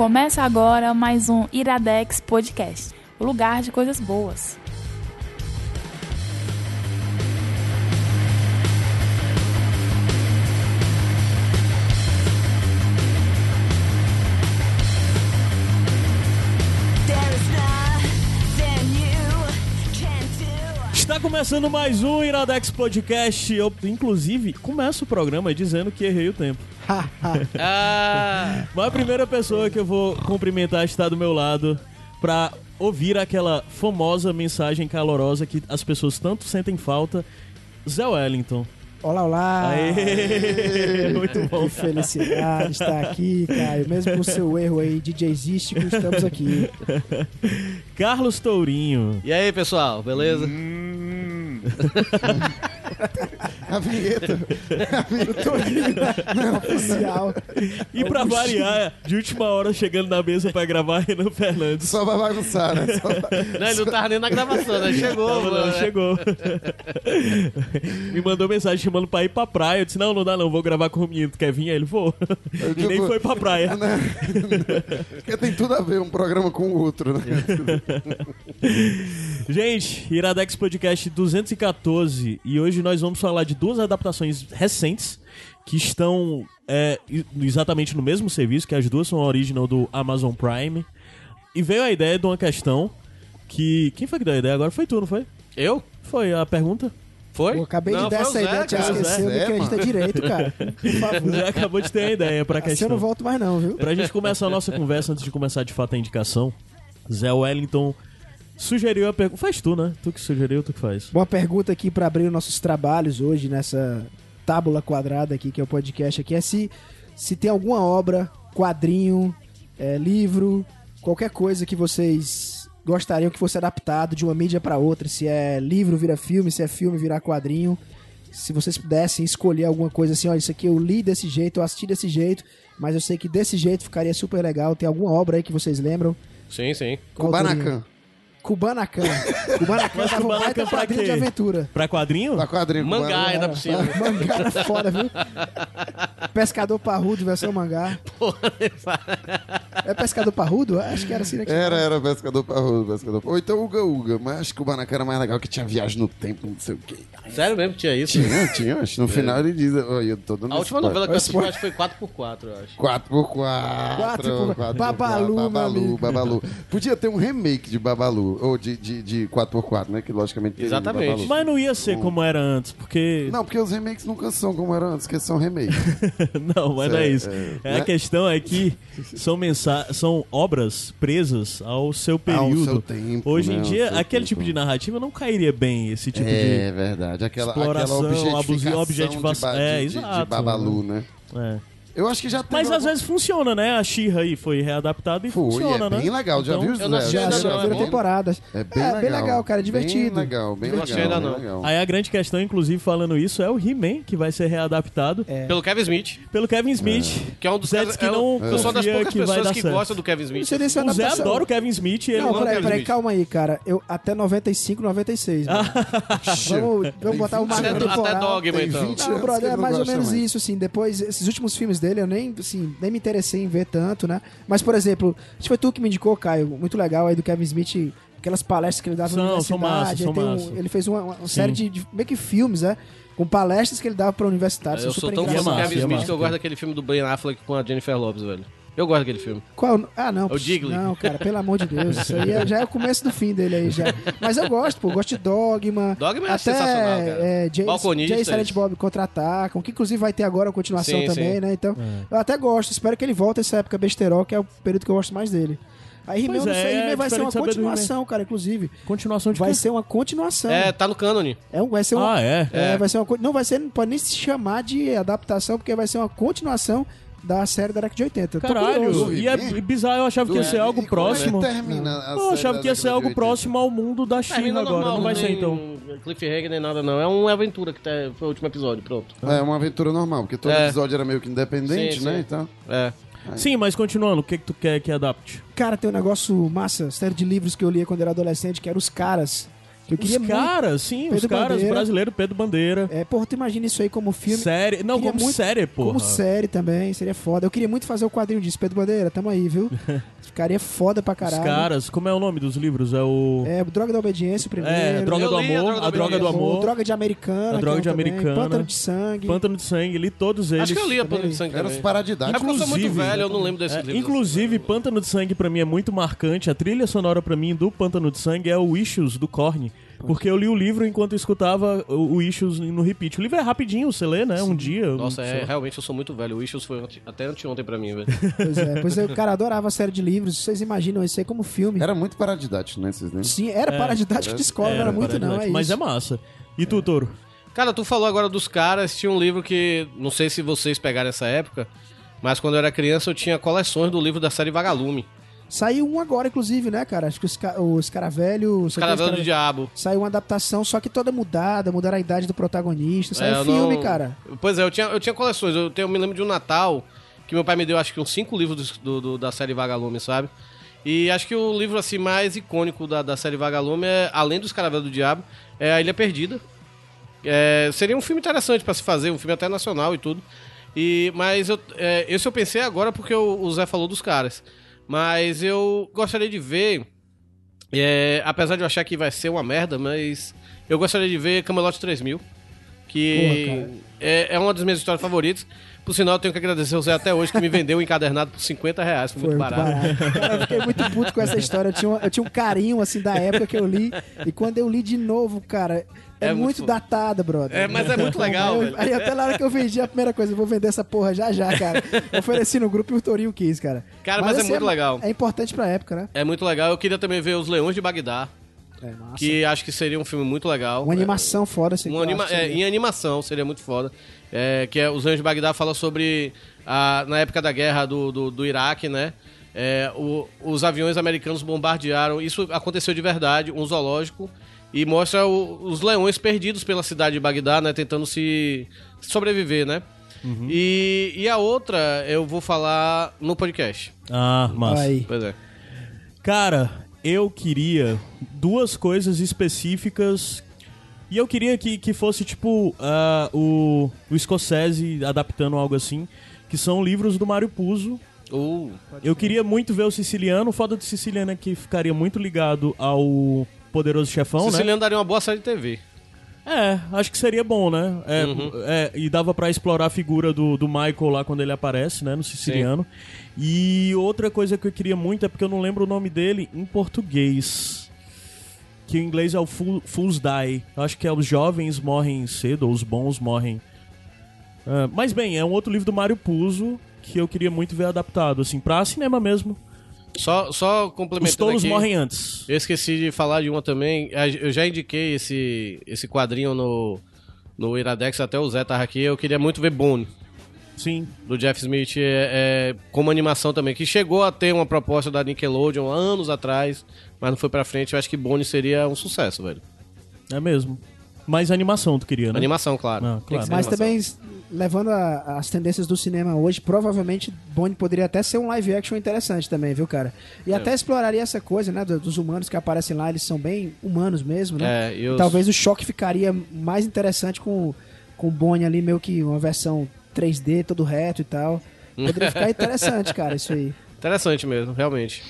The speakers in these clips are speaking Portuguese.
Começa agora mais um Iradex Podcast, o lugar de coisas boas. Está começando mais um Iradex Podcast. Eu, inclusive, começo o programa dizendo que errei o tempo. Ah, Mas a primeira pessoa que eu vou cumprimentar está do meu lado para ouvir aquela famosa mensagem calorosa que as pessoas tanto sentem falta. Zé Wellington. Olá, olá! Aê! Muito bom. Que felicidade estar aqui, Caio. Mesmo com o seu erro aí DJzístico, estamos aqui. Carlos Tourinho. e aí, pessoal, beleza? A vinheta. Eu tô rindo. Não, oficial. E pra variar, de última hora chegando na mesa pra gravar, Renan Fernandes. Só vai bagunçar, né? Só Não, ele não tava nem na gravação, né? Chegou, Não, não, mano. né? chegou. Me mandou mensagem chamando pra ir pra praia. Eu disse: Não, não dá não, vou gravar com o menino. Tu quer vir? Aí ele vou. E tipo- nem foi pra praia. Né? Porque tem tudo a ver um programa com o outro, né? Gente, Iradex Podcast 214. E hoje nós vamos falar de duas adaptações recentes que estão é, exatamente no mesmo serviço, que as duas são original do Amazon Prime. E veio a ideia de uma questão que. Quem foi que deu a ideia agora? Foi tu, não foi? Eu? Foi a pergunta? Foi? Pô, acabei Não, de dar essa Zé, ideia, tinha esquecido Zé, que a gente tem direito, cara. Por favor. Já acabou de ter a ideia pra Assim eu questão. não volto mais não, viu? Pra gente começar a nossa conversa, antes de começar de fato a indicação, Zé Wellington sugeriu a pergunta. Faz tu, né? Tu que sugeriu, tu que faz. Boa pergunta aqui para abrir os nossos trabalhos hoje nessa tábula quadrada aqui, que é o podcast aqui, é se, se tem alguma obra, quadrinho, é, livro, qualquer coisa que vocês gostariam que fosse adaptado de uma mídia para outra, se é livro vira filme, se é filme virar quadrinho. Se vocês pudessem escolher alguma coisa assim, ó, isso aqui eu li desse jeito, eu assisti desse jeito, mas eu sei que desse jeito ficaria super legal. Tem alguma obra aí que vocês lembram? Sim, sim. Qual teria? Kubanacan. Kubanacan. Kubanacan tava um Kubanacan baita pra quadrinho quê? de aventura. Pra quadrinho? Tá quadrinho. Mangá ainda por cima. Mangá era foda, viu? Pescador parrudo, versão mangá. É pescador parrudo? Acho que era assim, né? Era, era pescador parrudo, pescador Ou então Uga Uga, mas acho que o Kubanacan era mais legal, que tinha viagem no tempo, não sei o quê. Sério mesmo que tinha isso? Tinha, tinha, acho que no final ele diz, olha, eu tô dando A última spoiler. novela que eu assisti acho que foi 4x4, eu acho. 4x4. 4x4. Babalu, Babalu. Babalu. Podia ter um remake de Babalu, ou de, de, de 4x4, né? Que logicamente de Exatamente. Mas não ia ser como era antes, porque. Não, porque os remakes nunca são como eram antes, que são remakes. Não, mas não é É, isso. é, É, a né? questão é que são, mensa são obras presas ao seu período. seu tempo, Hoje em né, ao dia, aquele tempo. tipo de narrativa não cairia bem esse tipo é verdade. Aquela, exploração, aquela objetificação, objetivação. de, ba- É, de, de- de exato. Babalu, né? de. É. Eu acho que já teve Mas às alguma- vezes funciona, né? A Xirra aí foi readaptada e Foi, funciona, é né? bem legal. Já Então, viu, Zé? assisti Já, já viram é temporadas. É bem É, legal. bem legal, cara, é divertido. Bem legal, bem Não legal. bem não. legal. Aí a grande questão, inclusive, falando isso, é o He-Man, que vai ser readaptado É. Pelo Kevin Smith, pelo Kevin Smith. que é um dos disse que é não eu sou das poucas pessoas que gostam do Kevin Não Smith. é O Zé adora o Kevin Smith e ele Não, peraí, peraí, calma aí, cara. Eu, até 95, 96. mano. vamos vamos botar uma Tem marca 20 Até temporal. Dogma, Tem então. 20 Não, anos brother, que é mais ou menos mais. isso, assim. Depois, esses últimos filmes dele, eu nem, assim, nem me interessei em ver tanto, né? Mas, por exemplo, acho que foi tu que me indicou, Caio, muito legal aí do Kevin Smith, aquelas palestras que ele dava São- na são universidade. massa, aí são um- massa. ele fez uma, uma série de, de meio que filmes, né? Com palestras que ele dava pra universitários. Eu são sou super tão fã do. Kevin Massa, Smith massa, que eu gosto daquele filme do Ben Affleck com a Jennifer Lopez, velho. Eu gosto daquele filme. Qual? Ah, não. É o Jiggly. Não, cara, pelo amor de Deus. Isso aí é- já é o começo do fim dele aí já. Mas eu gosto, pô. eu Gosto de Dogma. Dogma é até, sensacional, cara. É, Jay, Balconistas. Jay Silent Bob contra-atacam, que inclusive vai ter agora a continuação Sim, também, sim. né? Então, eu até gosto. Espero que ele volte essa época besterol, que é o período que eu gosto mais dele. Aí He-Man, eu não é, sei, é He-Man vai ser uma continuação, cara, inclusive. Continuação de Vai quê? ser uma continuação. É, tá no cânone. É vai ser uma, Ah, é? é, vai ser uma não vai ser, não pode nem se chamar de adaptação, porque vai ser uma continuação da série da década de 80. Eu tô Caralho, e é bizarro, eu achava que ia ser algo próximo. termina Eu achava que ia ser algo de 80? próximo ao mundo da China agora, normal, não vai ser tem então. Cliffhanger nem nada, não. É uma aventura que tá, foi o último episódio, pronto. É uma aventura normal, porque todo É. episódio era meio que independente, né? sim. Então, É. Sim, mas continuando, o que, que tu quer que adapte? Cara, tem um negócio massa, série de livros que eu lia quando era adolescente, que era Os Caras, eu Os queria muito. caras, sim, os Pedro caras, Bandeira. brasileiro, Pedro Bandeira. É, porra, tu imagina isso aí como filme. Série. Não, como muito- série, porra. Como série também, seria foda. Eu queria muito fazer o quadrinho disso, Pedro Bandeira, tamo aí, viu? Ficaria foda pra Os caralho. caras, como é o nome dos livros? É o. É, Droga da Obediência, o primeiro. É, Droga Eu do Amor, Droga a Droga do. Amor, Droga de Americana. A Droga é um de também, Americana. Pântano de Sangue. Pântano de Sangue, li todos eles. Acho que eu li a. Pano de Sangue Era também. super É porque eu sou muito Inclusive- velho, eu não lembro desses É, livros. inclusive, Pântano de Sangue pra mim é muito marcante. A trilha sonora pra mim do Pântano de Sangue é o Issues do Korn. Porque eu li o livro enquanto eu escutava o o Issues no repeat. O livro é rapidinho, você lê, né? Um dia. Nossa, sei é, realmente eu sou muito velho. O Issues foi ante- até anteontem pra mim, velho. Pois é, pois é, o cara adorava a série de livros. Vocês imaginam isso aí como filme? Era muito paradidático, né? Né? Sim, era paradidático de escola, não era muito não, é Mas é massa. E tu, Toro? Cara, tu falou agora dos caras, tinha um livro que, não sei se vocês pegaram essa época, mas quando eu era criança eu tinha coleções do livro da série Vagalume. Saiu um agora, inclusive, né, cara? Acho que os, ca... os Caravelho... Os Caravelos do Diabo. Saiu uma adaptação, só que toda mudada, mudaram a idade do protagonista. Saiu É, eu filme, não- cara. Pois é, eu tinha, eu tinha coleções. Eu, tenho, eu me lembro de um Natal que meu pai me deu, acho que uns cinco livros do, do- da série Vagalume, sabe? E acho que o livro assim mais icônico da, da série Vagalume, é, além dos Caravelos do Diabo, é A Ilha Perdida. É, seria um filme interessante pra se fazer, um filme até nacional e tudo. E, mas eu, é, esse eu pensei agora porque o, o Zé falou dos caras. Mas eu gostaria de ver, é, apesar de eu achar que vai ser uma merda, mas eu gostaria de ver Camelot 3000. Que Porra, é, é uma das minhas histórias favoritas. Por sinal, eu tenho que agradecer o Zé até hoje, que me vendeu o encadernado por 50 reais. Foi Foi muito muito barato. barato. Cara, eu fiquei muito puto com essa história. Eu tinha, um- eu tinha um carinho, assim, da época que eu li. E quando eu li de novo, cara, é, É muito muito datada, brother. É, mas é muito legal, aí, eu- velho. aí até na hora que eu vendi a primeira coisa, eu vou vender essa porra já já, cara. Eu ofereci no grupo e o Torinho quis, cara. Cara, mas é muito legal. É importante pra época, né? É muito legal. Eu queria também ver Os Leões de Bagdá, É massa. que acho que seria um filme muito legal. Uma animação foda, assim. Um que eu anima é, em animação seria muito foda. É, que é Os Leões de Bagdá fala sobre a, na época da guerra do, do, do Iraque, né? É, o- os aviões americanos bombardearam. Isso aconteceu de verdade, um zoológico. E mostra o- os leões perdidos pela cidade de Bagdá, né? Tentando se sobreviver, né? E, e a outra eu vou falar no podcast. Ah, massa. Aí. Pois é. Cara, eu queria duas coisas específicas. E eu queria que, que fosse tipo ah, o, o Scorsese adaptando algo assim, que são livros do Mário Puzo. Uh, Eu queria muito ver o Siciliano. O foda do Siciliano é que ficaria muito ligado ao Poderoso Chefão, né? Siciliano daria uma boa série de TV. É, acho que seria bom, né? É, Uhum. é, e dava pra explorar a figura do, do Michael lá quando ele aparece, né? No siciliano. E outra coisa que eu queria muito é porque eu não lembro o nome dele em português. Que em inglês é o Fool- Fools Die. Eu acho que é os jovens morrem cedo, ou os bons morrem. É, mas bem, é um outro livro do Mário Puzo que eu queria muito ver adaptado, assim, pra cinema mesmo. Só, só Os complementando tolos aqui, morrem antes. Eu esqueci de falar de uma também. Eu já indiquei esse, esse quadrinho no, no Iradex, até o Zé tava aqui. Eu queria muito ver Bone, Sim. do Jeff Smith, é, é, como animação também, que chegou a ter uma proposta da Nickelodeon anos atrás, mas não foi pra frente. Eu acho que Bone seria um sucesso, velho. É mesmo. Mais animação tu queria, né? Animação, claro. Ah, claro. Mas animação. também, levando a- as tendências do cinema hoje, provavelmente Bond poderia até ser um live action interessante também, viu, cara? É. E até exploraria essa coisa, né, do- dos humanos que aparecem lá, eles são bem humanos mesmo, né? É, e os- Talvez o choque ficaria mais interessante com, com o Bonnie ali, meio que uma versão 3D, todo reto e tal. Poderia ficar interessante, cara, isso aí. Interessante mesmo, realmente.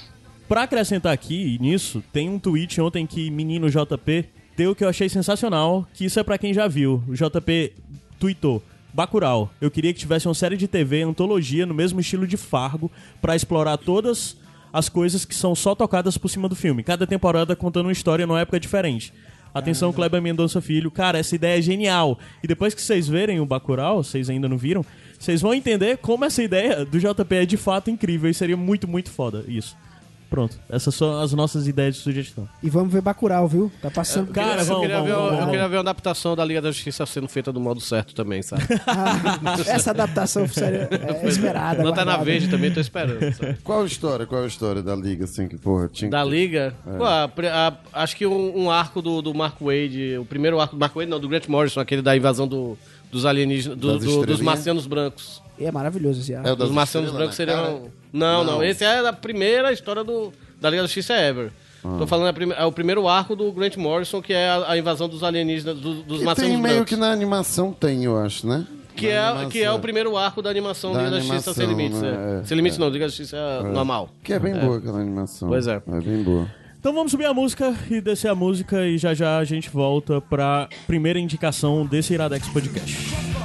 Pra acrescentar aqui nisso, tem um tweet ontem que menino JP deu que eu achei sensacional, que isso é pra quem já viu. O JP tweetou: Bacurau, eu queria que tivesse uma série de TV, antologia, no mesmo estilo de Fargo, pra explorar todas as coisas que são só tocadas por cima do filme. Cada temporada contando uma história numa época diferente. Atenção, Kleber Mendonça Filho. Cara, essa ideia é genial. E depois que vocês verem o Bacurau, vocês ainda não viram, vocês vão entender como essa ideia do JP é de fato incrível e seria muito, muito foda isso. Pronto, essas são as nossas ideias de sugestão. E vamos ver Bacurau, viu? Tá passando... Cara, eu, vamos, queria vamos, ver, vamos, eu vamos. queria ver uma adaptação da Liga da Justiça sendo feita do modo certo também, sabe? Ah, essa adaptação seria é, esperada. Lanterna aguardada. Verde também tô esperando, sabe? Qual a história? Qual a história da liga, assim, que, porra, tinha Da? Liga? Pô, a a- acho que um, um arco do, do Mark Wade, o primeiro arco do Mark Wade, não, do Grant Morrison, aquele da invasão do- dos alienígenas, do- dos marcianos brancos. E é maravilhoso esse ar. É o das Os marcianos brancos na seriam. Não, não, Não. esse é a primeira história do, da Liga da Justiça Ever. Tô falando é, é o primeiro arco do Grant Morrison, que é a, a invasão dos alienígenas, do- dos marcianos tem meio brancos. que na animação tem, eu acho, né? Que Na é, animação. que é o primeiro arco da animação Da Liga da Justiça Sem Limites. né? é. É, Sem Limites não, Liga da Justiça normal. Que é bem boa aquela animação. Pois é. É bem boa. Então vamos subir a música e descer a música e já já a gente volta pra primeira indicação desse Iradex Podcast.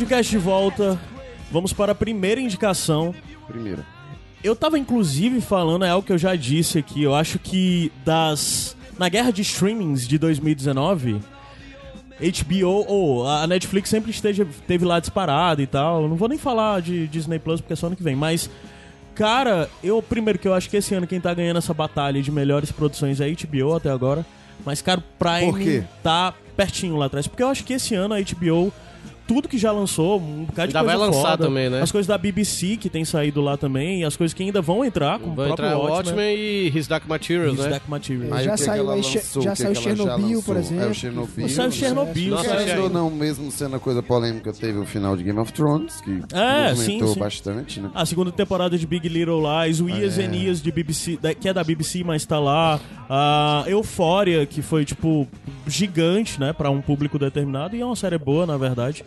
Podcast de volta. Vamos para a primeira indicação. Primeiro. Eu tava inclusive falando, é algo que eu já disse aqui, eu acho que das. Na guerra de streamings de 2019, HBO ou a Netflix sempre esteja, teve lá disparado e tal. Não vou nem falar de Disney Plus porque é só ano que vem, mas. Cara, eu primeiro que eu acho que esse ano quem tá ganhando essa batalha de melhores produções é a HBO até agora. Mas, cara, o Prime tá pertinho lá atrás. Porque eu acho que esse ano a HBO, tudo que já lançou, um bocado de Ainda coisa vai lançar foda, também, né? As coisas da BBC que tem saído lá também, e as coisas que ainda vão entrar, como Vai o próprio entrar Watchmen. Watchmen e His Dark Materials, His né? Dark Materials. Aí já que que saiu lançou? já saiu já Chernobyl, por exemplo. É o Chernobyl. Saiu? Chernobyl, saiu- ou não, mesmo sendo a coisa polêmica, teve o final de Game of Thrones, que É, movimentou sim, sim. bastante, né? A segunda temporada de Big Little Lies, o Ias É. and Ias de BBC, que é da BBC, mas tá lá. A Euphoria, que foi, tipo, gigante, né, pra um público determinado, e é uma série boa, na verdade.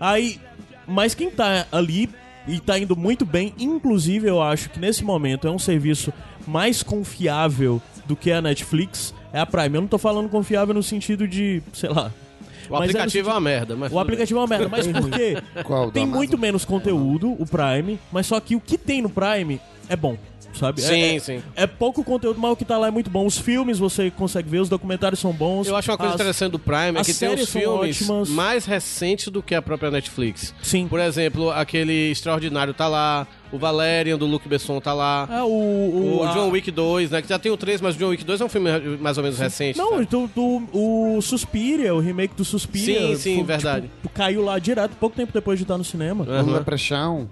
Aí, mas quem tá ali e tá indo muito bem, inclusive eu acho que nesse momento é um serviço mais confiável do que a Netflix, é a Prime. Eu não tô falando confiável no sentido de, sei lá. O mas é aplicativo é uma merda, mas O aplicativo é uma merda, mas por quê? Qual? Tem muito menos conteúdo, o Prime, mas só que o que tem no Prime é bom, sabe? Sim, é, é- sim. É pouco conteúdo, mas o que tá lá é muito bom. Os filmes você consegue ver, os documentários são bons. Eu acho uma coisa as- interessante do Prime é as que tem séries os são filmes ótimas. mais recentes do que a própria Netflix. Sim. Por exemplo, aquele Extraordinário tá lá, o Valerian do Luke Besson tá lá. É, o, o, O a- John Wick 2, né? Que já tem o 3, mas o John Wick 2 é um filme mais ou menos recente. Não, tá? do, do- o Suspiria, o remake do Suspiria. Sim, sim, foi, verdade. tipo, caiu lá direto, pouco tempo depois de estar no cinema. É. O Leprechaun.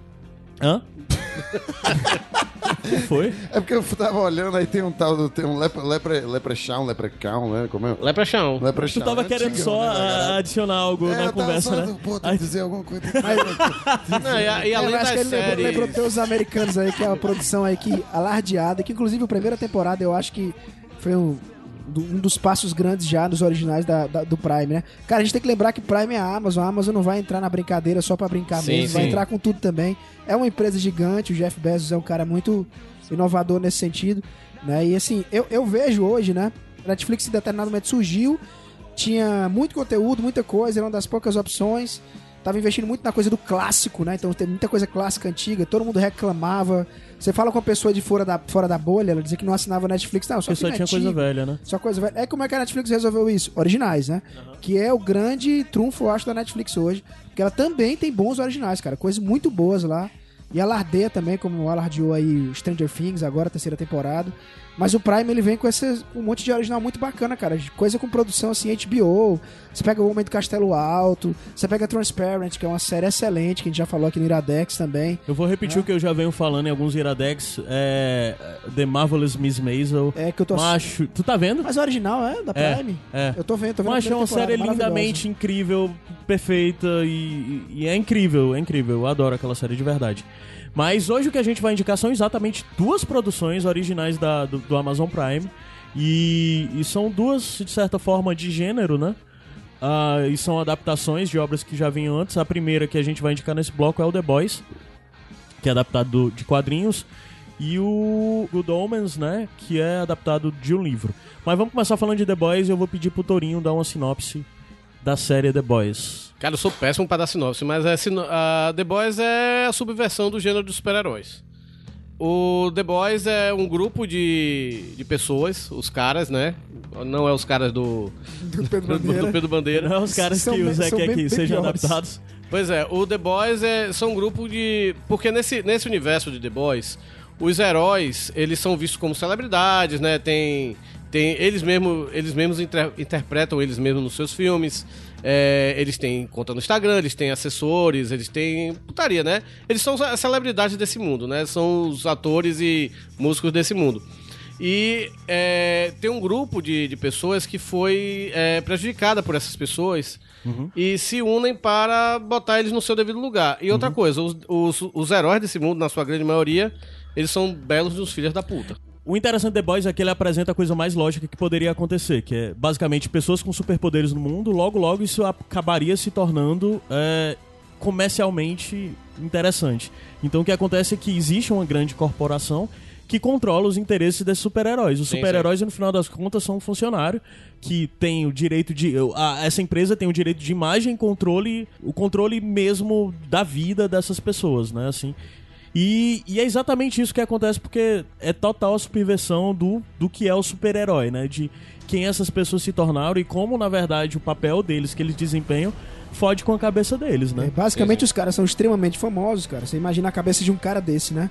Hã? Foi? É porque eu tava olhando, aí tem um tal do. Tem um lepre, lepre, Leprechaun, Leprechaun, né? Como é? Leprechaun. Leprechaun. Tu tava é querendo só né, adicionar algo É, na eu tava conversa, só, né? Pô, que dizer alguma coisa. Não, e, a- e É, além eu acho das que ele lembrou, séries... lembrou ter os americanos aí, que é uma produção aí que alardeada, que inclusive a primeira temporada eu acho que foi um, do- um dos passos grandes já nos originais da- da- do Prime, né? Cara, a gente tem que lembrar que Prime é a Amazon, a Amazon não vai entrar na brincadeira só pra brincar Sim, mesmo, vai sim. entrar com tudo também. É uma empresa gigante, o Jeff Bezos é um cara muito inovador nesse sentido, né? E assim, eu, eu vejo hoje, né? Netflix em determinado momento surgiu, tinha muito conteúdo, muita coisa, era uma das poucas opções. Tava investindo muito na coisa do clássico, né? Então tem muita coisa clássica antiga, todo mundo reclamava. Você fala com a pessoa de fora da, fora da bolha, ela dizia que não assinava Netflix. Não, só, só tinha coisa antigo, velha, né? Só coisa velha. É como é que a Netflix resolveu isso? Originais, né? Que é o grande trunfo, eu acho, da Netflix hoje. Porque ela também tem bons originais, cara. Coisas muito boas lá. E alardeia também, como alardeou aí Stranger Things, agora, terceira temporada. Mas o Prime, ele vem com esse, um monte de original muito bacana, cara. De Coisa com produção, assim, HBO. Você pega O Homem do Castelo Alto. Você pega Transparent, que é uma série excelente, que a gente já falou aqui no Iradex também. Eu vou repetir o que eu já venho falando em alguns Iradex. É. The Marvelous Miss Maisel. É que eu tô... Macho. Tu tá vendo? Mas o original é da É, Prime. é. Eu tô vendo, tô vendo Macho é uma série lindamente incrível, perfeita e, e- e é incrível, é incrível. Eu adoro aquela série de verdade. Mas hoje o que a gente vai indicar são exatamente duas produções originais da, do, do Amazon Prime. E, e são duas, de certa forma, de gênero, né? Ah, e são adaptações de obras que já vinham antes. A primeira que a gente vai indicar nesse bloco é o The Boys, que é adaptado do- de quadrinhos. E o Good Omens, né? Que é adaptado de um livro. Mas vamos começar falando de The Boys e eu vou pedir pro Torinho dar uma sinopse da série The Boys. Cara, eu sou péssimo pra dar sinopse, mas é sino- a The Boys é a subversão do gênero dos super-heróis. O The Boys é um grupo de, de pessoas, os caras, né? Não é os caras do, Do Pedro do, Bandeira. do Pedro Bandeira. Não é os caras São que o Zé quer bem- que bem sejam piores. adaptados. Pois é, o The Boys é, são um grupo de. Porque nesse, nesse universo de The Boys, os heróis, eles são vistos como celebridades, né? Tem. tem eles mesmos eles mesmos inter- interpretam eles mesmos nos seus filmes. É, eles têm conta no Instagram, eles têm assessores, eles têm putaria, né? Eles são as celebridades desse mundo, né? São os atores e músicos desse mundo. E é, tem um grupo de, de pessoas que foi é, prejudicada por essas pessoas e se unem para botar eles no seu devido lugar. E outra coisa, os, os, os heróis desse mundo, na sua grande maioria, eles são belos dos filhos da puta. O interessante The Boys é que ele apresenta a coisa mais lógica que poderia acontecer, que é basicamente pessoas com superpoderes no mundo, logo logo isso acabaria se tornando é, comercialmente interessante. Então o que acontece é que existe uma grande corporação que controla os interesses desses super-heróis. Os super-heróis, no final das contas, são um funcionário que tem o direito de. a- essa empresa tem o direito de imagem e controle, o controle mesmo da vida dessas pessoas, né? Assim. E, e é exatamente isso que acontece, porque é total a subversão do, do que é o super-herói, né? De quem essas pessoas se tornaram e como, na verdade, o papel deles que eles desempenham fode com a cabeça deles, É, né? basicamente, os caras são extremamente famosos, cara. Você imagina a cabeça de um cara desse, né?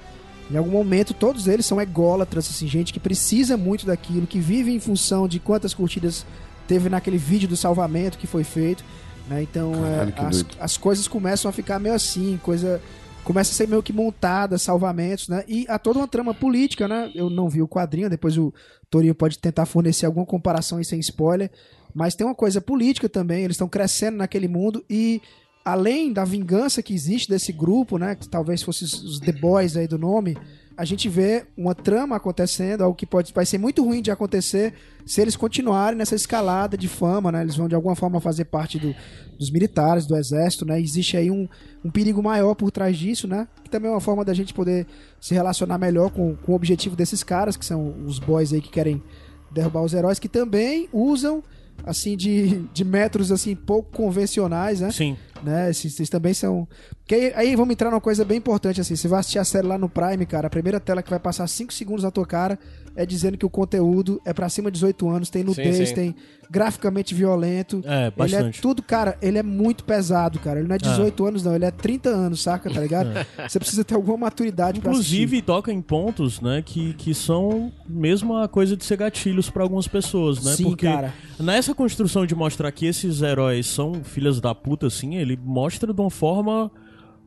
Em algum momento, todos eles são ególatras, assim, gente que precisa muito daquilo, que vive em função de quantas curtidas teve naquele vídeo do salvamento que foi feito, né? Então, é, Caralho, que as, as coisas começam a ficar meio assim, coisa começa a ser meio que montada, salvamentos, né? E há toda uma trama política, né? Eu não vi o quadrinho, depois o Torinho pode tentar fornecer alguma comparação aí sem spoiler, mas tem uma coisa política também, eles estão crescendo naquele mundo e além da vingança que existe desse grupo, né, que talvez fosse os- os The Boys aí do nome, a gente vê uma trama acontecendo, algo que pode vai ser muito ruim de acontecer se eles continuarem nessa escalada de fama, né? Eles vão de alguma forma fazer parte do- dos militares, do exército, né? Existe aí um, um perigo maior por trás disso, né? Que também é uma forma da gente poder se relacionar melhor com, com o objetivo desses caras, que são os boys aí que querem derrubar os heróis, que também usam assim de, de métodos assim pouco convencionais, né? Sim. Né? Esses, esses também são. Que aí, aí vamos entrar numa coisa bem importante, assim. Você vai assistir a série lá no Prime, cara. A primeira tela que vai passar 5 segundos na tua cara é dizendo que o conteúdo é pra cima de 18 anos, tem nudez, sim. tem graficamente violento. É, Ele é bastante. tudo, cara, ele é muito pesado, cara. Ele não é 18 anos, não, ele é 30 anos, saca, tá ligado? Você precisa ter alguma maturidade pra assistir. Inclusive, toca em pontos, né, que, que são mesmo a coisa de ser gatilhos pra algumas pessoas, né? Sim, Porque cara. nessa construção de mostrar que esses heróis são filhas da puta, assim, ele mostra de uma forma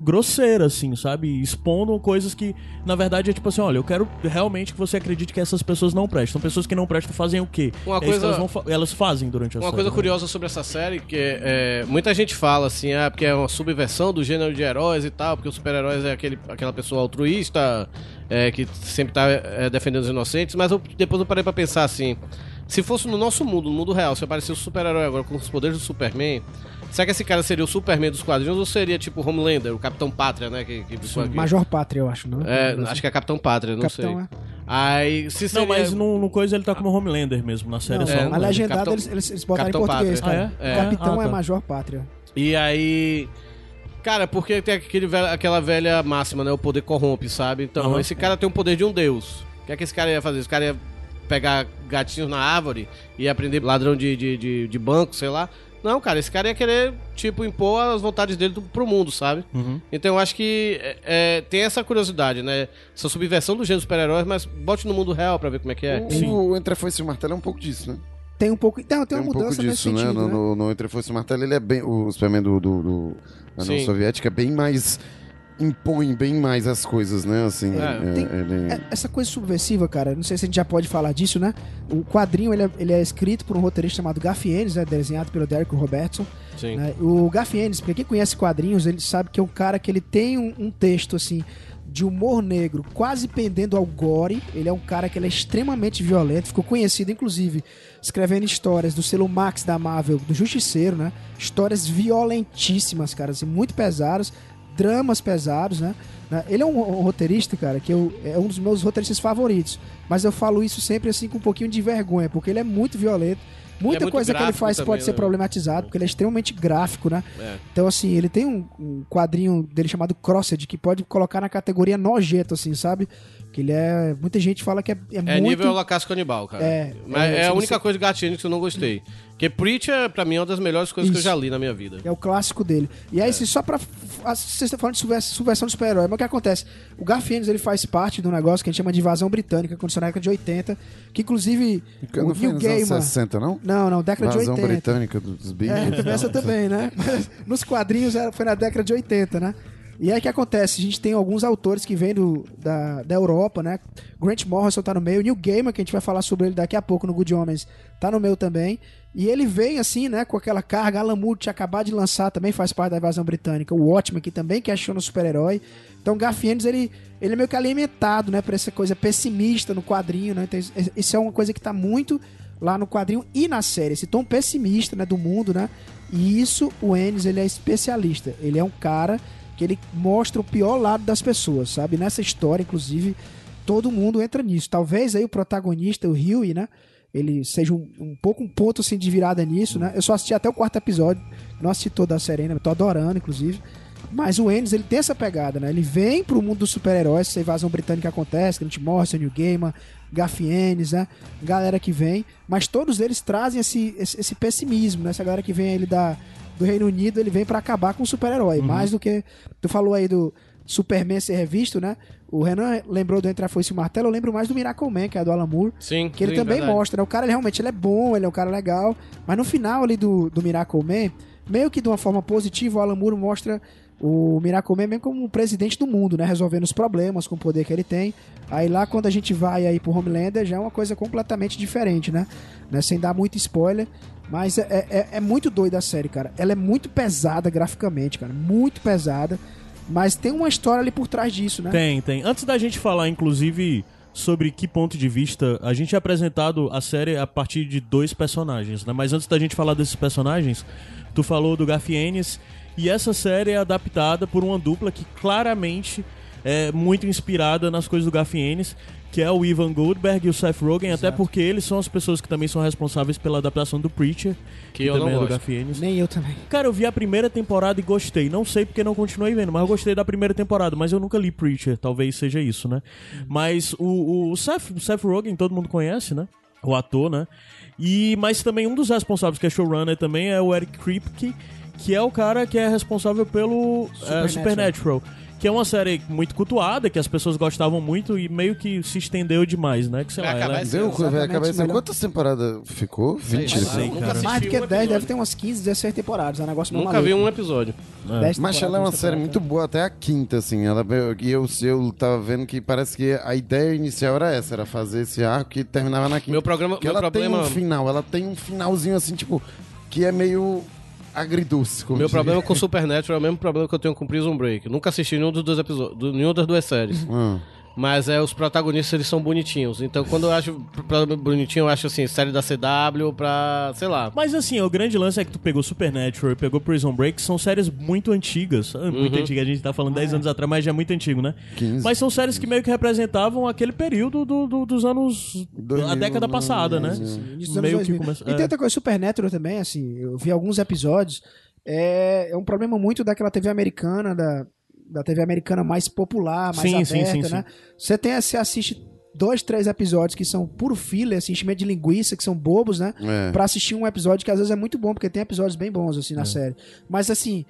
grosseira, assim, sabe? Expondo coisas que, na verdade, é tipo assim, olha, eu quero realmente que você acredite que essas pessoas não prestam. Pessoas que não prestam fazem o quê? Uma É coisa- que elas, fa- elas fazem durante a Uma série, coisa né? curiosa sobre essa série, que é, muita gente fala assim, ah, porque é uma subversão do gênero de heróis e tal, porque o super-heróis é aquele, aquela pessoa altruísta, é, que sempre tá é, defendendo os inocentes, mas eu, depois eu parei pra pensar assim, se fosse no nosso mundo, no mundo real, se aparecesse o super-herói agora com os poderes do Superman, será que esse cara seria o Superman dos quadrinhos ou seria tipo Homelander, o Capitão Pátria, né? Que, que, que- Major Pátria, eu acho, não É, acho que é Capitão Pátria, não Capitão, sei. é. Aí, se seria... Não, mas no, no coisa ele tá como Homelander mesmo, na série Não, é só É, a legendada Capitão- eles, eles, eles botaram Capitão em português, Pátria. cara. Ah, é? O Capitão Ah, é tá. Major Pátria. E aí. Cara, porque tem aquele velho- aquela velha máxima, né? O poder corrompe, sabe? Então, Aham. esse cara tem o poder de um deus. O que é que esse cara ia fazer? Esse cara ia pegar gatinhos na árvore e aprender ladrão de, de, de, de banco, sei lá. Não, cara, esse cara ia querer, tipo, impor as vontades dele pro mundo, sabe? Uhum. Então eu acho que é, é, tem essa curiosidade, né? Essa subversão do gênero super-heróis, mas bote no mundo real pra ver como é que é. O, o Entre Foice e o Martelo é um pouco disso, né? Tem um pouco. Tem, tem Tem uma um pouco mudança nesse disso, né? sentido. No, né? no, no Entre Foice e o Martelo, ele é bem. O Superman do, do, do- da União Sim. Soviética é bem mais. Impõe bem mais as coisas, né? Assim, É, é, tem- ele- É, essa coisa subversiva, cara, não sei se a gente já pode falar disso, né? O quadrinho ele é, ele é escrito por um roteirista chamado Gafienes, né? desenhado pelo Derek Robertson. Sim. né? O Gafienes, pra quem conhece quadrinhos, ele sabe que é um cara que ele tem um, um texto assim de humor negro, quase pendendo ao gore. Ele é um cara que ele é extremamente violento, ficou conhecido inclusive escrevendo histórias do selo Max da Marvel, do Justiceiro, né? Histórias violentíssimas, cara, assim, muito pesadas, dramas pesados, né? Né? Ele é um, um roteirista, cara, que eu, é um dos meus roteiristas favoritos. Mas eu falo isso sempre assim com um pouquinho de vergonha, porque ele é muito violento. Muita É muito coisa que ele faz também, pode ser né? problematizado, porque ele é extremamente gráfico, né? É. Então, assim, ele tem um, um quadrinho dele chamado Crossed, que pode colocar na categoria nojento, assim, sabe? Que ele é. Muita gente fala que é, é, É muito. nível Holocausto Canibal, cara. É, Mas é, é, a você- única coisa de gatinho que eu não gostei. Porque Preacher, pra mim, é uma das melhores coisas que eu Isso. já li na minha vida. É o clássico dele. E aí, assim, só pra. Vocês estão falando de subvers- subversão do super-herói, mas o que acontece? O Garfienes, ele faz parte de um negócio que a gente chama de invasão britânica, que aconteceu na década de 80, que inclusive. Não o anos Gaiman. 60, não? Não, não, década Invasão de 80. britânica dos É, Beatles. também essa também, né? Mas nos quadrinhos era- foi na década de 80, né? E aí o que acontece? A gente tem alguns autores que vêm do, da, da Europa, né? Grant Morrison tá no meio, Neil Gaiman, que a gente vai falar sobre ele daqui a pouco no Good Homens, tá no meio também. E ele vem assim, né, com aquela carga. Alan Moore tinha acabado de lançar, também faz parte da invasão britânica. O Watchmen, que também questiona o super-herói. Então, Garfienes, ele, ele é meio que alimentado, né, por essa coisa pessimista no quadrinho, né? Então, isso é uma coisa que tá muito lá no quadrinho e na série, esse tom pessimista, né, do mundo, né? E isso o Ennis, ele é especialista. Ele é um cara que ele mostra o pior lado das pessoas, sabe? Nessa história, inclusive, todo mundo entra nisso. Talvez aí o protagonista, o Huey, né? Ele seja um, um pouco um ponto assim de virada nisso, né? Eu só assisti até o quarto episódio, não assisti toda a série ainda, tô adorando, inclusive. Mas o Ennis, ele tem essa pegada, né? Ele vem pro mundo dos super-heróis, essa invasão britânica acontece, Grant Morrison, Neil Gaiman, Garfienes, né? Galera que vem, mas todos eles trazem esse, esse, esse pessimismo, né? Essa galera que vem ele da, do Reino Unido, ele vem pra acabar com o super-herói, mais do que... Tu falou aí do Superman ser revisto, né? O Renan lembrou do Entre a Foice e o Martelo, eu lembro mais do Miracle Man, que é do Alan Moore, Sim, que ele sim, também verdade. mostra, né? O cara ele, realmente ele é bom, ele é um cara legal, mas no final ali do, do Miracle Man, meio que de uma forma positiva, o Alan Moore mostra o Miracle Man mesmo como um presidente do mundo, né? Resolvendo os problemas com o poder que ele tem. Aí lá quando a gente vai aí pro Homelander já é uma coisa completamente diferente, né? né? Sem dar muito spoiler. Mas é, é, é muito doida a série, cara. Ela é muito pesada graficamente, cara. Muito pesada. Mas tem uma história ali por trás disso, né? Tem, tem. Antes da gente falar, inclusive, sobre que ponto de vista, a gente é apresentado a série a partir de dois personagens, né? Mas antes da gente falar desses personagens, tu falou do Garfienes, e essa série é adaptada por uma dupla que claramente é muito inspirada nas coisas do Garfienes, que é o Ivan Goldberg e o Seth Rogen, até porque eles são as pessoas que também são responsáveis pela adaptação do Preacher, Que eu também não é do gosto. Garfienes. Nem eu também. Cara, eu vi a primeira temporada e gostei. Não sei porque não continuei vendo, mas eu gostei da primeira temporada. Mas eu nunca li Preacher, talvez seja isso, né? Mas o, o, Seth, o Seth Rogen, todo mundo conhece, né? O ator, né? E, mas também um dos responsáveis, que é showrunner também, é o Eric Kripke, que é o cara que é responsável pelo é, Supernatural. Que é uma série muito cultuada, que as pessoas gostavam muito e meio que se estendeu demais, né? Que sei Vai lá, acabar ela é- Deu, vai acabar ano. melhor. Quantas temporadas ficou? 20? Sei lá, sei, nunca cara. assisti Mais do que um 10, episódio. deve ter umas 15, 16 temporadas. É um negócio Nunca vi maluco. um episódio. 10 Mas ela é uma série muito boa até a quinta, assim. Ela, e eu, eu tava vendo que parece que a ideia inicial era essa, era fazer esse arco que terminava na quinta. Meu programa- Porque meu ela problema- tem um final, ela tem um finalzinho assim, tipo, que é meio agridoce. Como Meu diria. problema com Supernatural é o mesmo problema que eu tenho com Prison Break. Nunca assisti nenhum dos dois episódios, nenhuma das duas séries. Hum. Mas é, os protagonistas eles são bonitinhos. Então quando eu acho pra- bonitinho, eu acho assim, série da CW pra. sei lá. Mas assim, o grande lance é que tu pegou Supernatural e pegou Prison Break, que são séries muito antigas. Ah, Muito Uhum. antigas, a gente tá falando 10 anos atrás, mas já é muito antigo, né? 15. Mas são séries que meio que representavam aquele período do, do- dos anos. 2000, a década passada, né? Início dos anos Meio que 2000. começa. E tem é. outra coisa, Supernatural também, assim, eu vi alguns episódios. É, é um problema muito daquela TV americana, da, da TV americana mais popular, mais Sim, aberta, sim, sim, né? Você tem, você assiste dois, três episódios que são puro filler, assim, enchimento de linguiça, que são bobos, né? É. Pra assistir um episódio que às vezes é muito bom, porque tem episódios bem bons, assim, É. na série. Mas, assim,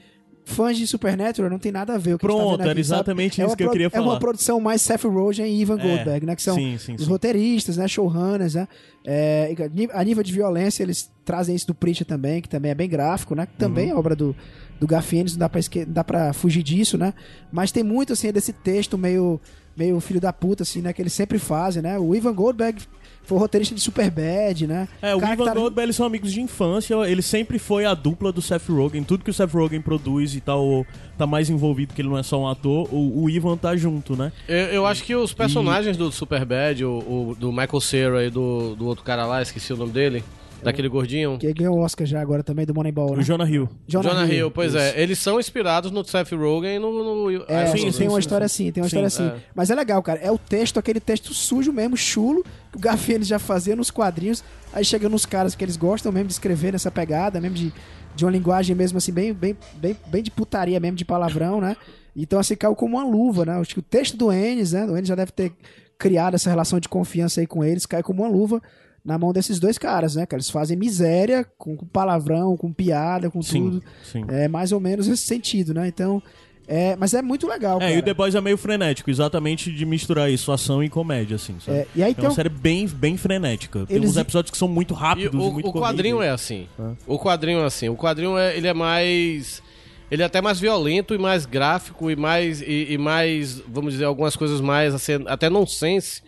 fãs de Supernatural não tem nada a ver. Tá Pronto, era sabe? exatamente É isso uma que eu queria É uma falar. produção mais Seth Rogen e Ivan É, Goldberg, né? Que são sim, sim, os sim. roteiristas, né? Showrunners, né? É, a nível de violência, eles trazem isso do Preacher também, que também é bem gráfico, né? Que também Uhum. é obra do, do Garfienes, não dá pra, esque- não dá pra fugir disso, né? Mas tem muito, assim, desse texto meio, meio filho da puta, assim, né? Que eles sempre fazem, né? O Ivan Goldberg foi o roteirista de Superbad, né? É, o que Ivan tá- Goldberg, eles são amigos de infância, ele sempre foi a dupla do Seth Rogen. Tudo que o Seth Rogen produz e tal, tá mais envolvido, que ele não é só um ator, o, o Ivan tá junto, né? Eu, eu acho que os personagens do Superbad, o, o- do Michael Cera e do, do outro cara lá, esqueci o nome dele. Daquele gordinho. Que ganhou o Oscar já agora também do Moneyball, né? O Jonah Hill. Jonah, Hill, pois é. Eles são inspirados no Seth Rogen e no... no É, Sim, tem uma história assim, tem uma história Sim, assim. é. Mas é legal, cara. É o texto, aquele texto sujo mesmo, chulo, que o Garfield já fazia nos quadrinhos. Aí chega nos caras que eles gostam mesmo de escrever nessa pegada, mesmo de, de uma linguagem mesmo assim, bem, bem, bem, bem de putaria mesmo, de palavrão, né? Então assim, caiu como uma luva, né? Acho que o texto do Ennis, né? O Ennis já deve ter criado essa relação de confiança aí com eles, cai como uma luva na mão desses dois caras, né? Que eles fazem miséria com, com palavrão, com piada, com Sim, tudo. sim. É mais ou menos esse sentido, né? Então, é, mas é muito legal, É, cara. e o The Boys é meio frenético, exatamente de misturar isso, ação e comédia, assim, sabe? É, e aí é tem uma um- série bem, bem frenética. Tem Eles- uns episódios que são muito rápidos e, o, muito o quadrinho é assim. O quadrinho é assim. O quadrinho é, ele é mais. Ele é até mais violento e mais gráfico e mais. E, e mais, vamos dizer, algumas coisas mais assim, até nonsense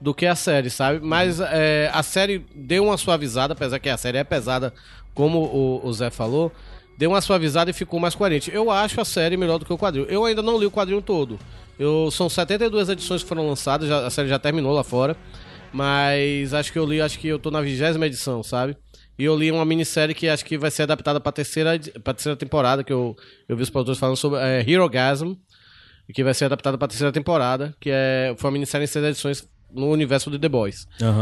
do que a série, sabe? Mas é, a série deu uma suavizada, apesar que a série é pesada, como o, o Zé falou. Deu uma suavizada e ficou mais coerente. Eu acho a série melhor do que o quadrinho. Eu ainda não li o quadrinho todo. Eu, são 72 edições que foram lançadas, já- a série já terminou lá fora. Mas acho que eu li, acho que eu tô na vigésima edição, sabe? E eu li uma minissérie que acho que vai ser adaptada pra terceira, pra terceira temporada, que eu, eu vi os produtores falando sobre é, Hero Gasm, que vai ser adaptada pra terceira temporada, que é, foi uma minissérie em seis edições no universo de The Boys. Eu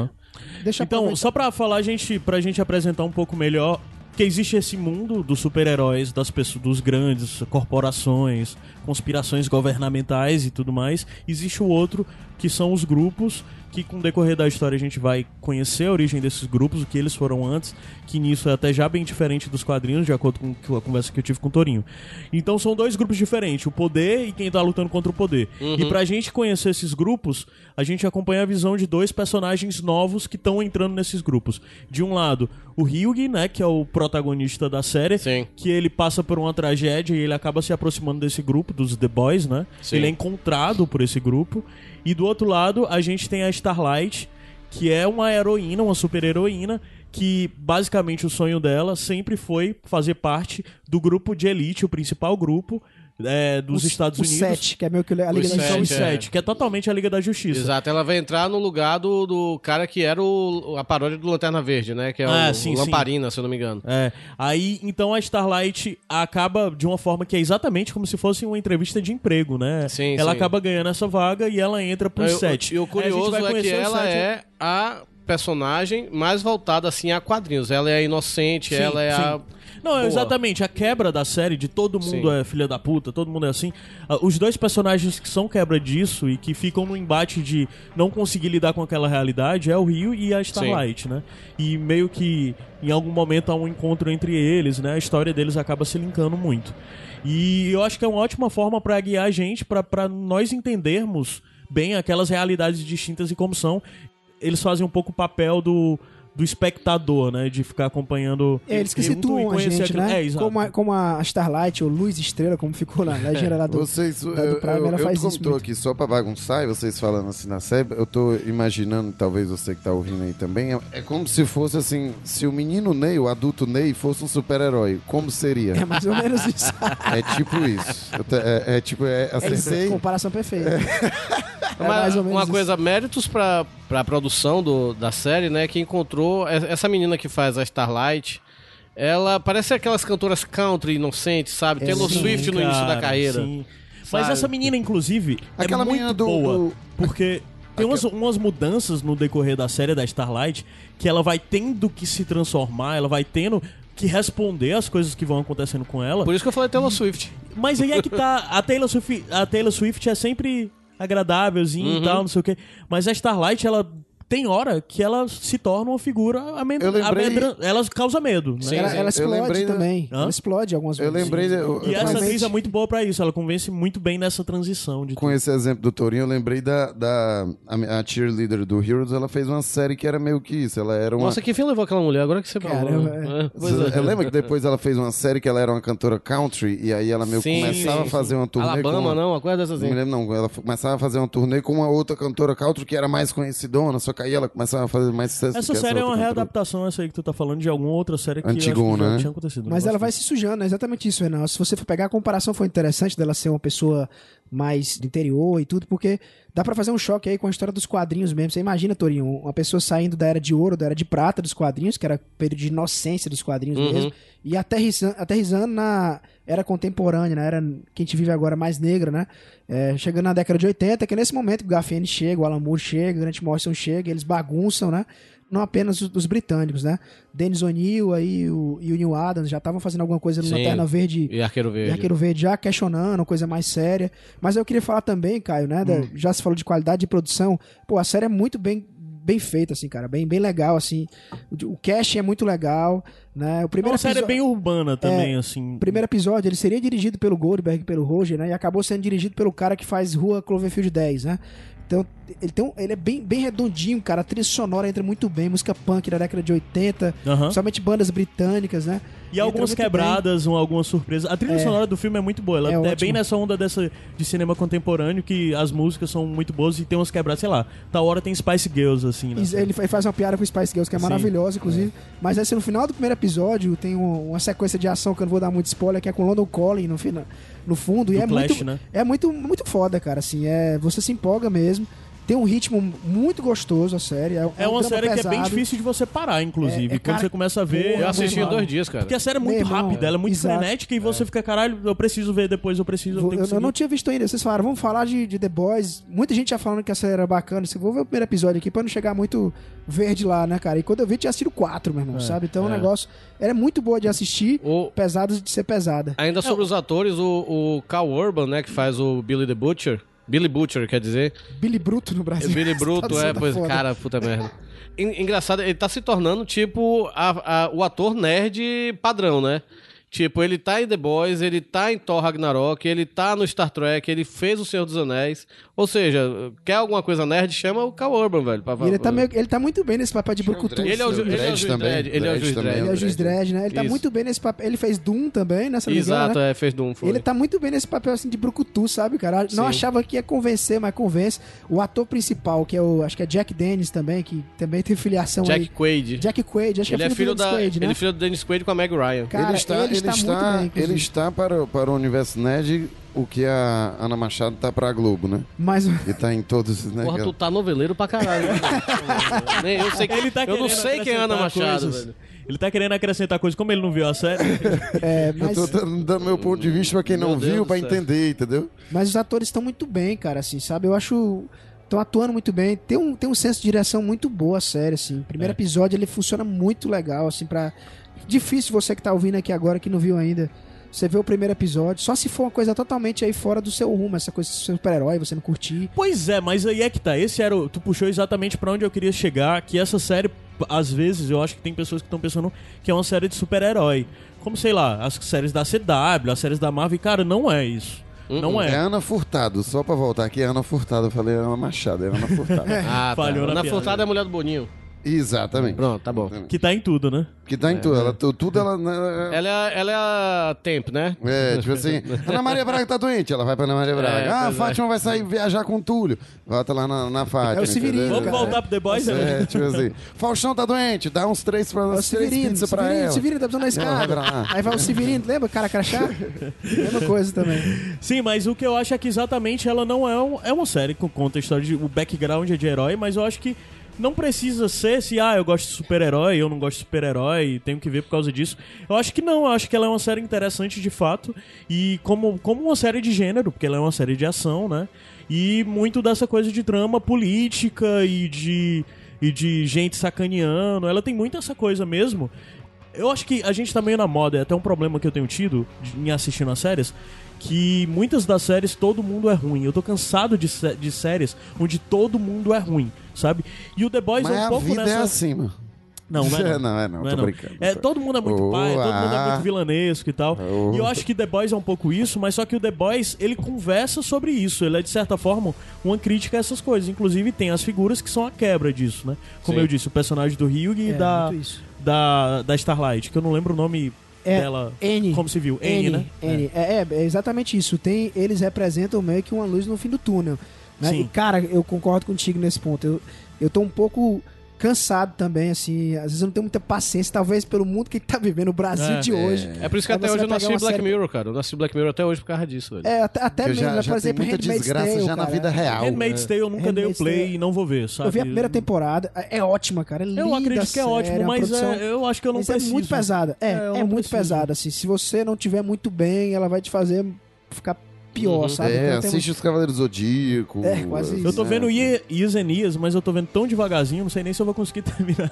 Então, aproveitar. só pra falar, gente, pra gente apresentar um pouco melhor que existe esse mundo dos super-heróis, das pessoas, dos grandes corporações, conspirações governamentais e tudo mais. Existe o outro que são os grupos que com o decorrer da história a gente vai conhecer a origem desses grupos, o que eles foram antes, que nisso é até já bem diferente dos quadrinhos, de acordo com a conversa que eu tive com o Torinho. Então são dois grupos diferentes, o poder e quem tá lutando contra o poder. E pra gente conhecer esses grupos, a gente acompanha a visão de dois personagens novos que estão entrando nesses grupos. De um lado, o Hyugi, né, que é o protagonista da série, Sim. que ele passa por uma tragédia e ele acaba se aproximando desse grupo, dos The Boys, né? Sim. Ele é encontrado por esse grupo. E do outro lado, a gente tem a Starlight, que é uma heroína, uma super heroína, que basicamente o sonho dela sempre foi fazer parte do grupo de elite, o principal grupo é, dos O- Estados o Unidos. 7, que é meio que a Liga Os da São os Sete, Justiça. é. sete, que é totalmente a Liga da Justiça. Exato, ela vai entrar no lugar do, do cara que era o, a paródia do Lanterna Verde, né? Que é Ah, o, sim, o sim. Lamparina, se eu não me engano. É, aí então a Starlight acaba de uma forma que é exatamente como se fosse uma entrevista de emprego, né? Sim, ela sim. acaba ganhando essa vaga e ela entra pro E o- set. E o curioso é que o ela set- é a personagem mais voltada assim a quadrinhos. Ela é a inocente, Sim, ela é a. sim. Não, Boa. exatamente. A quebra da série de todo mundo Sim. é filha da puta, todo mundo é assim. Ah, Os dois personagens que são quebra disso e que ficam no embate de não conseguir lidar com aquela realidade é o Rio e a Starlight, né? E meio que em algum momento há um encontro entre eles, né? A história deles acaba se linkando muito. E eu acho que é uma ótima forma pra guiar a gente, pra nós entendermos bem aquelas realidades distintas e como são. Eles fazem um pouco o papel do, do espectador, né? De ficar acompanhando. É, eles que e situam a gente, aquilo. né? É, exato. como, a, como a Starlight ou Luz Estrela, como ficou na legenda lá do, Vocês, eu, da do Prime, eu, ela eu faz como isso tô muito. aqui só pra bagunçar e vocês falando assim na série, eu tô imaginando, talvez você que tá ouvindo aí também, é, é como se fosse assim, se o menino Ney, o adulto Ney, fosse um super-herói, como seria? É mais ou menos isso. É tipo isso. Eu te- É, é tipo, é, É isso, acertei. comparação perfeita. É Uma, mais ou menos uma isso. coisa, méritos pra, pra produção do, da série, né? Que encontrou essa menina que faz a Starlight. Ela parece aquelas cantoras country inocentes, sabe? É, Taylor sim, Swift no início da cara, carreira. sim. Mas Sabe? essa menina, inclusive, Aquela é muito menina do- boa. do- Porque tem umas, umas mudanças no decorrer da série da Starlight que ela vai tendo que se transformar, ela vai tendo que responder às coisas que vão acontecendo com ela. Por isso que eu falei Taylor Swift. Mas aí é que tá. A Taylor Swift, a Taylor Swift é sempre agradávelzinha Uhum. e tal, não sei o quê. Mas a Starlight, ela tem hora que ela se torna uma figura amedra... Eu lembrei- amedra- Ela causa medo. Né? Sim, ela, ela Eu explode lembrei também. Hã? Ela explode algumas Eu vezes. lembrei, de- eu, E eu essa atriz é muito boa pra isso, ela convence muito bem nessa transição de com esse exemplo do Torinho, eu lembrei da, da a, a cheerleader do Heroes, ela fez uma série que era meio que isso, ela era uma Nossa, que fim levou aquela mulher? Agora que você falou. eu- É, pois é. Eu lembro que depois ela fez uma série que ela era uma cantora country e aí ela meio que Sim, começava sim, a fazer uma turnê com Alabama, uma, não? Uma coisa dessas Não me assim. lembro, não. Ela começava a fazer uma turnê com uma outra cantora country que era mais conhecidona, só que aí ela começava a fazer mais sucesso. Essa que série é uma outra readaptação, essa aí que tu tá falando, de alguma outra série que eu acho que Antigona, já né? tinha acontecido. Mas Um ela vai se sujando, é exatamente isso, Renan. Se você for pegar a comparação, foi interessante dela ser uma pessoa mais do interior e tudo, porque dá pra fazer um choque aí com a história dos quadrinhos mesmo. Você imagina, Torinho, uma pessoa saindo da era de ouro, da era de prata dos quadrinhos, que era período de inocência dos quadrinhos Uhum. mesmo, e aterrissando, aterrissando na era contemporânea, na era que a gente vive agora mais negra, né? É, chegando na década de 80, que é nesse momento que o Garfield chega, o Alan Moore chega, o Grant Morrison chega, eles bagunçam, né? Não apenas os, os britânicos, né? Dennis O'Neill aí, o, e o Neil Adams já estavam fazendo alguma coisa no Sim. Lanterna Verde E Arqueiro e Verde. Arqueiro Verde já questionando, coisa mais séria. Mas eu queria falar também, Caio, né? da- já se falou de qualidade de produção. Pô, a série é muito bem, bem feita, assim, cara. Bem, bem legal, assim. O, o casting é muito legal, né? O É primeiro uma série bem urbana também, assim. o primeiro episódio, ele seria dirigido pelo Goldberg e pelo Roger, né? E acabou sendo dirigido pelo cara que faz Rua Cloverfield 10, né? Então, ele, tem um- ele é bem, bem redondinho, cara. A trilha sonora entra muito bem, música punk da década de 80, Aham. principalmente bandas britânicas, né? E algumas quebradas, um, algumas surpresas. A trilha É. sonora do filme é muito boa. Ela É é, bem nessa onda dessa de cinema contemporâneo que as músicas são muito boas e tem umas quebradas, sei lá. Tal hora tem Spice Girls, assim, né? Ele fa- faz uma piada com Spice Girls, que é Sim. maravilhosa, inclusive. Mas assim, no final do primeiro episódio, tem um- uma sequência de ação que eu não vou dar muito spoiler, que é com London Calling no, final, no fundo. e Do é Clash, muito, né? é muito, muito foda, cara. Assim, é, você se empolga mesmo. Tem um ritmo muito gostoso a série. É, É um uma drama série que é bem pesado. difícil de você parar, inclusive. É, é, Quando cara, você começa a ver. Eu assisti em é dois dias, cara. Porque a série é muito irmão, rápida, ela é muito exato. frenética e você fica, caralho, eu preciso ver depois, eu preciso, eu Eu, eu não tinha visto ainda. Vocês falaram, vamos falar de, de The Boys. Muita gente já falando que a série era bacana. Eu vou ver o primeiro episódio aqui pra não chegar muito verde lá, né, cara? E quando eu vi, tinha sido quatro, meu irmão, sabe? Então o negócio era muito boa de assistir, O- pesado de ser pesada. Ainda sobre os atores, o, o Cal Urban, né, que faz o Billy the Butcher. Billy Butcher, quer dizer. Billy Bruto no Brasil. Billy Bruto, é, pois, foda. cara, puta merda. En- Engraçado, ele tá se tornando, tipo, a- a- o ator nerd padrão, né? Tipo, ele tá em The Boys, ele tá em Thor Ragnarok, ele tá no Star Trek, ele fez O Senhor dos Anéis. Ou seja, quer alguma coisa nerd, chama o Cal Urban, velho. pra- E ele tá, meio, ele tá muito bem nesse papel de brucutu. Ele é o, ju- ele é o Dredd juiz também, Dredd, ele é o juiz também. Dredd. Ele é o juiz Dredd, né? Ele tá Isso. muito bem nesse papel. Ele fez Doom também, nessa né? Exato, é, fez Doom, foi. Ele tá muito bem nesse papel assim de brucutu, sabe, cara? Não Sim. achava que ia convencer, mas convence. O ator principal, que é o. Acho que é Jack Dennis também, que também tem filiação Jack aí. Quaid. Jack Quaid, acho ele que é filho do da, Dennis Quaid, né? ele é filho do Dennis Quaid com a Meg Ryan. Cara, ele está, ele ele está está, muito bem, ele está para, para o universo nerd o que a Ana Machado tá para a Globo, né? Mas E tá em todos, né? Porra, tu tá noveleiro pra caralho. né? Nem eu sei, Ele tá eu não sei quem é Ana Machado, coisas. velho. Ele tá querendo acrescentar coisas, como ele não viu a série. é, Eu mas, tô dando, dando meu ponto de vista pra quem Meu não Deus viu, pra céu. entender, entendeu? mas os atores estão muito bem, cara, assim, sabe? Eu acho. Estão atuando muito bem. Tem um, tem um senso de direção muito boa a série, assim. O primeiro episódio ele funciona muito legal, assim, pra. Difícil você que tá ouvindo aqui agora que não viu ainda. Você vê o primeiro episódio, só se for uma coisa totalmente aí fora do seu rumo, essa coisa de super-herói, você não curtir. Pois é, mas aí é que tá. Esse era o, tu puxou exatamente pra onde eu queria chegar, que essa série, às vezes, eu acho que tem pessoas que estão pensando que é uma série de super-herói. Como, sei lá, as séries da CW, as séries da Marvel, cara, não é isso. Não É é. Ana Furtado, só pra voltar aqui, é Ana Furtado. Eu falei Ana Machado, é Ana Furtado. Ah, tá. Falhou na Ana piada. Furtada é a mulher do Boninho. Exatamente. Pronto, tá bom. Que tá em tudo, né? Que tá em tudo. Ela, tu- tudo ela. né, Ela é, a- ela é a Temp, né? É, tipo assim, Ana Maria Braga tá doente, ela vai pra Ana Maria Braga. É, ah, a é. Fátima vai sair viajar com o Túlio. Volta lá na, na Fátima. É o Severino? Vamos voltar pro The Boys, né? É, tipo assim, Faustão tá doente, dá uns três, pra, É o uns três Severino, pizzas pra Severino, ela. Severino tá precisando da Ela escada. Aí vai o Severino, lembra? Cara crachá? Mesma coisa também. Sim, mas o que eu acho é que exatamente ela não é, um- é uma série que conta a história de. O background é de herói, mas eu acho que não precisa ser se, ah, eu gosto de super-herói, eu não gosto de super-herói, tenho que ver por causa disso. Eu acho que não, eu acho que ela é uma série interessante de fato, e como, como uma série de gênero, porque ela é uma série de ação, né? E muito dessa coisa de drama política e de, e de gente sacaneando. Ela tem muito essa coisa mesmo. Eu acho que a gente tá meio na moda, é até um problema que eu tenho tido em assistindo as séries, que muitas das séries todo mundo é ruim. Eu tô cansado de, sé- de séries onde todo mundo é ruim, sabe? E o The Boys Mas é um a pouco vida nessa... é assim, mano. Não, não é não. Não, é não, tô brincando. É, todo mundo é muito pai, todo mundo é muito vilanesco e tal. E eu acho que The Boys é um pouco isso, mas só que o The Boys, ele conversa sobre isso. Ele é, de certa forma, uma crítica a essas coisas. Inclusive, tem as figuras que são a quebra disso, né? Como Sim. eu disse, o personagem do Ryug e É, da, da, da Starlight, que eu não lembro o nome É, dela. N. Como se viu? N, né? N. É, é, é exatamente isso. Tem, eles representam meio que uma luz no fim do túnel. Né? E, cara, eu concordo contigo nesse ponto. Eu, eu tô um pouco cansado também, assim. Às vezes eu não tenho muita paciência, talvez pelo mundo que tá vivendo o Brasil É. de hoje. É por isso que até hoje eu não assisti uma Black série- Mirror, cara. Eu não assisti Black Mirror até hoje por causa disso, velho. É, até, até mesmo, já, né? já por exemplo, muita Handmaid's desgraça Tale, já na cara. vida real. Handmaid's Tale eu nunca dei o Handmaid's play Tale. e não vou ver, sabe? Eu vi a primeira temporada, é ótima, cara. É linda, Eu acredito que é ótimo, uma mas produção- é, eu acho que eu não mas preciso. é muito pesada. É, É, é, muito preciso. pesada, assim. Se você não tiver muito bem, ela vai te fazer ficar pior, Uhum. sabe? É, Então assiste os Cavaleiros Zodíaco. É, quase isso. Eu tô né? vendo Ie- Iesenias, mas eu tô vendo tão devagarzinho, não sei nem se eu vou conseguir terminar.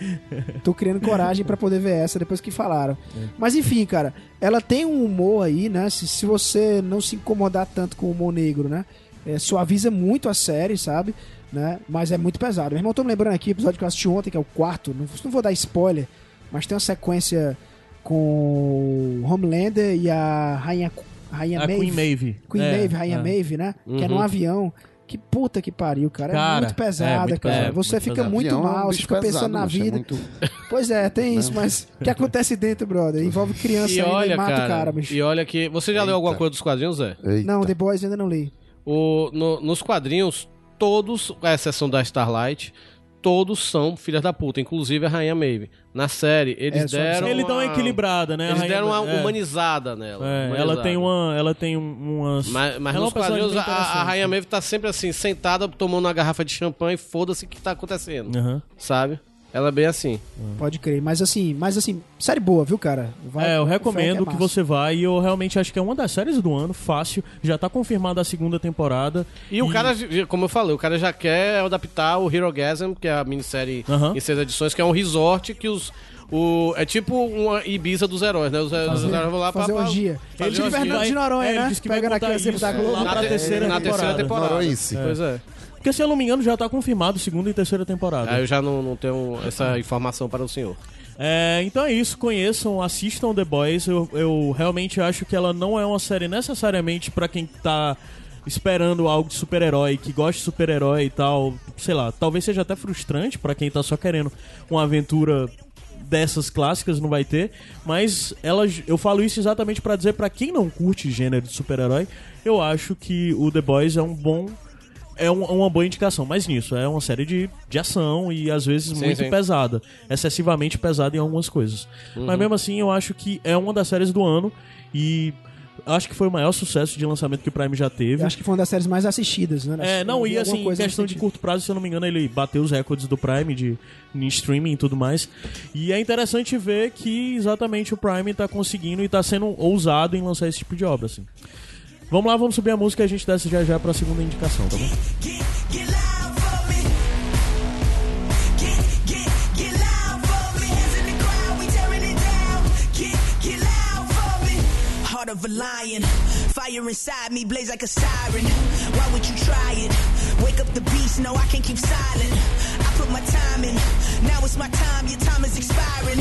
Tô criando coragem pra poder ver essa depois que falaram. É. Mas enfim, cara, ela tem um humor aí, né? Se, se você não se incomodar tanto com o humor negro, né? É, suaviza muito a série, sabe? Né? Mas é muito pesado. Meu irmão, tô me lembrando aqui, o episódio que eu assisti ontem, que é o quarto. Não, não vou dar spoiler, mas tem uma sequência com o Homelander e a Rainha, Rainha a Maeve. Queen Maeve. Queen É, Maeve, Rainha é. Maeve, né? Que é Uhum. num avião. Que puta que pariu, cara. Cara, é muito pesada, é muito cara. pesado, você muito fica pesado. muito Avião é um mal, você bicho fica pensando pesado, na macho, é vida. muito- Pois é, tem isso, mas o que acontece dentro, brother? Envolve criança E ainda olha, e mata cara, o cara, bicho. e olha que... Você já leu alguma Eita. coisa dos quadrinhos, Zé? Eita. Não, The Boys ainda não li. O, no- nos quadrinhos, todos, com exceção da Starlight, todos são filhas da puta, inclusive a Rainha Maeve. Na série, eles É, deram Ele dá uma equilibrada, né? Eles deram uma é. humanizada nela. É, humanizada. ela tem uma. Ela tem um- umas. Mas, mas ela é nos quadrinhos, a, a. Rainha Maeve tá sempre assim, sentada, tomando uma garrafa de champanhe, foda-se o que tá acontecendo, Aham. sabe? Ela é bem assim. Pode crer. Mas assim, mas assim, série boa, viu, cara? Vai- É, eu recomendo é que você vá e eu realmente acho que é uma das séries do ano, fácil. Já tá confirmada a segunda temporada. E, o cara, como eu falei, o cara já quer adaptar o Hero Gasm, que é a minissérie Aham. em seis edições, que é um resort que os. O, é tipo uma Ibiza dos heróis, né? Os, os heróis vão lá Fazer pra. orgia. fazer Tipo orgia. Fernando de Noronha, É, né? disse que vai Pegando contar aqui a sempre isso, da é, Globo. lá pra te- terceira na temporada. terceira temporada. Noroense. Pois é. Porque se eu não me engano já tá confirmado segunda e terceira temporada. Aí eu já não, não tenho essa informação para o senhor. É, então é isso, conheçam, assistam The Boys. Eu, eu realmente acho que ela não é uma série necessariamente pra quem tá esperando algo de super-herói, que gosta de super-herói e tal. Sei lá, talvez seja até frustrante pra quem tá só querendo uma aventura dessas clássicas, não vai ter. Mas ela, eu falo isso exatamente pra dizer pra quem não curte gênero de super-herói, eu acho que o The Boys é um bom é um- uma boa indicação, mas nisso, é uma série de, de ação e às vezes Sim, muito sim. pesada, excessivamente pesada em algumas coisas. Mas mesmo assim, eu acho que é uma das séries do ano e acho que foi o maior sucesso de lançamento que o Prime já teve. Eu acho que foi uma das séries mais assistidas, né? É, não, e assim, em coisa questão de curto prazo, se eu não me engano, ele bateu os recordes do Prime de em streaming e tudo mais. E é interessante ver que exatamente o Prime tá conseguindo e tá sendo ousado em lançar esse tipo de obra, assim. Vamos lá, vamos subir a música e a gente desce já já pra segunda indicação, tá bom? Of a lion, fire inside me, blaze like a siren. Why would you try it? Wake up the beast, no, I can't keep silent. I put my time in, now it's my time, your time is expiring.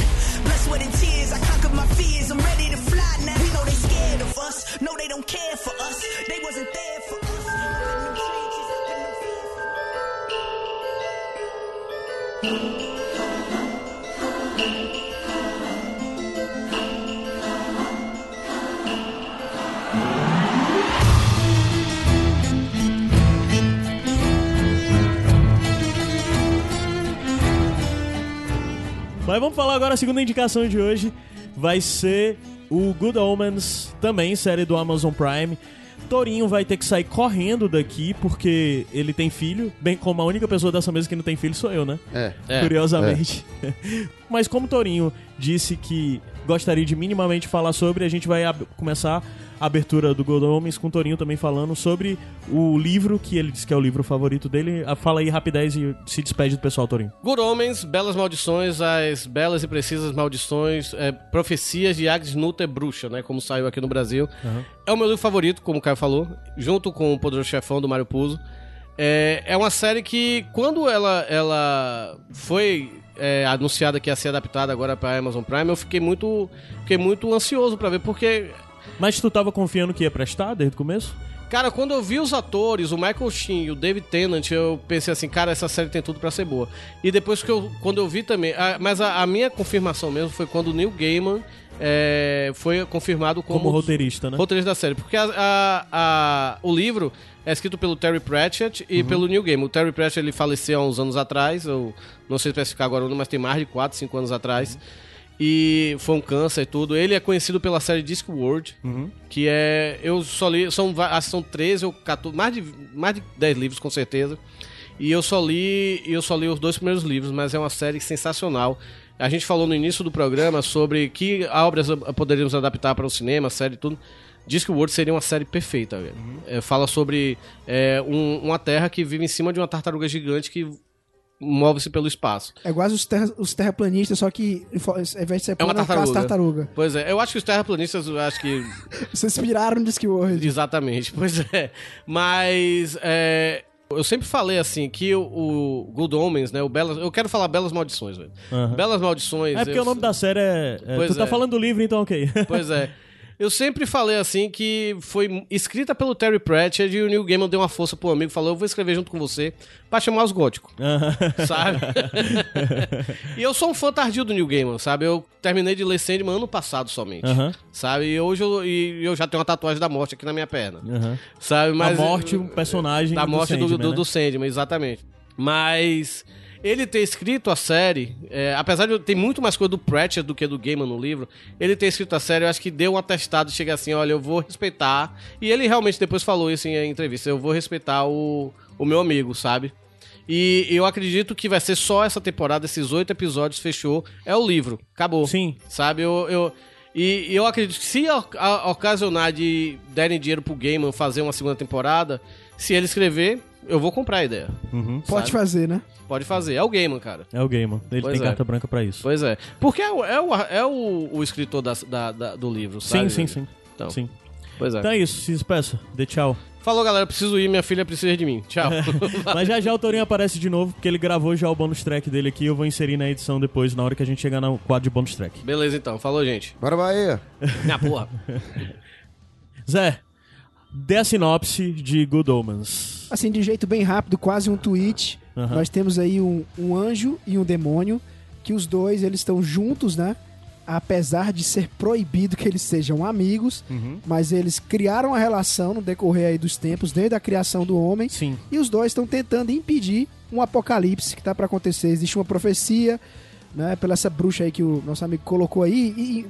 Mas vamos falar agora a segunda indicação de hoje. Vai ser o Good Omens, também série do Amazon Prime. Torinho vai ter que sair correndo daqui porque ele tem filho, bem como a única pessoa dessa mesa que não tem filho sou eu, né? É. É. Curiosamente. Mas como Torinho disse que gostaria de minimamente falar sobre, a gente vai começar abertura do Good Omens com o Torinho também falando sobre o livro que ele disse que é o livro favorito dele. Ah, Fala aí rapidez e se despede do pessoal, Torinho. Good Homens, Belas Maldições, as belas e precisas maldições, é, profecias de Agnes Nutter Bruxa, né? Como saiu aqui no Brasil. É o meu livro favorito, como o Caio falou, junto com o Poderoso Chefão do Mário Puzo. É, é uma série que, quando ela, ela foi é, anunciada que ia ser adaptada agora para Amazon Prime, eu fiquei muito, fiquei muito ansioso para ver, porque Mas tu tava confiando que ia prestar desde o começo? Cara, quando eu vi os atores, o Michael Sheen e o David Tennant, eu pensei assim, cara, essa série tem tudo pra ser boa. E depois que eu, quando eu vi também, a- mas a, a minha confirmação mesmo foi quando o Neil Gaiman é, foi confirmado como, Como roteirista, né? roteirista da série. Porque a- o livro é escrito pelo Terry Pratchett Uhum. e pelo Neil Gaiman. O Terry Pratchett ele faleceu há uns anos atrás, eu não sei especificar agora, o número, mas tem mais de 4, 5 anos atrás. Uhum. E foi um câncer e tudo. Ele é conhecido pela série Discworld, Uhum. que é. Eu só li. São, são 13 ou 14. Mais de, mais de 10 livros, com certeza. E eu só li. Eu só li os dois primeiros livros, mas é uma série sensacional. A gente falou no início do programa sobre que obras poderíamos adaptar para o cinema, série e tudo. Discworld seria uma série perfeita, velho. É, fala sobre é, um- uma terra que vive em cima de uma tartaruga gigante que move-se pelo espaço. É igual os, terra, os terraplanistas, só que ao invés de ser É uma tartaruga. tartaruga. Pois é, eu acho que os terraplanistas, acho que Vocês inspiraram no Discworld. Exatamente, pois é. Mas é, eu sempre falei assim que o, o Good Omens, né? O Belas, eu quero falar Belas Maldições, velho. Aham. Belas Maldições. É porque eu- o nome da série é. é Pois tu tá é. falando do livro, então ok. Pois é. Eu sempre falei assim que foi escrita pelo Terry Pratchett e o Neil Gaiman deu uma força pro amigo, falou: "Eu vou escrever junto com você pra chamar os góticos". sabe? e eu sou um fã tardio do Neil Gaiman, sabe? Eu terminei de ler Sandman ano passado somente. Aham. Sabe? E hoje eu, e eu já tenho uma tatuagem da morte aqui na minha perna. Aham. Sabe? Mas a morte, um personagem. da morte do, Sandman, do, né? do Sandman, exatamente. Mas ele ter escrito a série, é, apesar de ter muito mais coisa do Pratchett do que do Gaiman no livro, ele ter escrito a série, eu acho que deu um atestado, chega assim, olha, eu vou respeitar. E ele realmente depois falou isso em entrevista, eu vou respeitar o, o meu amigo, sabe? E eu acredito que vai ser só essa temporada, esses oito episódios, fechou. É o livro, acabou. Sim. Sabe, eu. eu e eu acredito que se ocasionar de derem dinheiro pro Gaiman fazer uma segunda temporada, se ele escrever, eu vou comprar a ideia. Pode sabe? fazer, né? Pode fazer. É o Gaiman, cara. É o Gaiman. Ele Pois tem é. carta branca pra isso. Pois é. Porque é o, é o, é o, o escritor da, da- da- do livro, Sim, sabe? sim, sim. Então, Sim. Pois é. Então é isso, se despeça. Dê tchau. Falou, galera. Preciso ir. Minha filha precisa de mim. Tchau. Mas já já o Torinho aparece de novo, porque ele gravou já o bônus track dele aqui. Eu vou inserir na edição depois, na hora que a gente chegar no quadro de bônus track. Beleza, então. Falou, gente. Bora, Bahia. Minha porra. Zé, dê a sinopse de Good Omens. Assim, de jeito bem rápido, quase um tweet. Aham. Nós temos aí um, um anjo e um demônio, que os dois eles estão juntos, né? Apesar de ser proibido que eles sejam amigos, Uhum. mas eles criaram a relação no decorrer aí dos tempos, desde a criação do homem, Sim. e os dois estão tentando impedir um apocalipse que tá para acontecer. Existe uma profecia, né, pela essa bruxa aí que o nosso amigo colocou aí, e-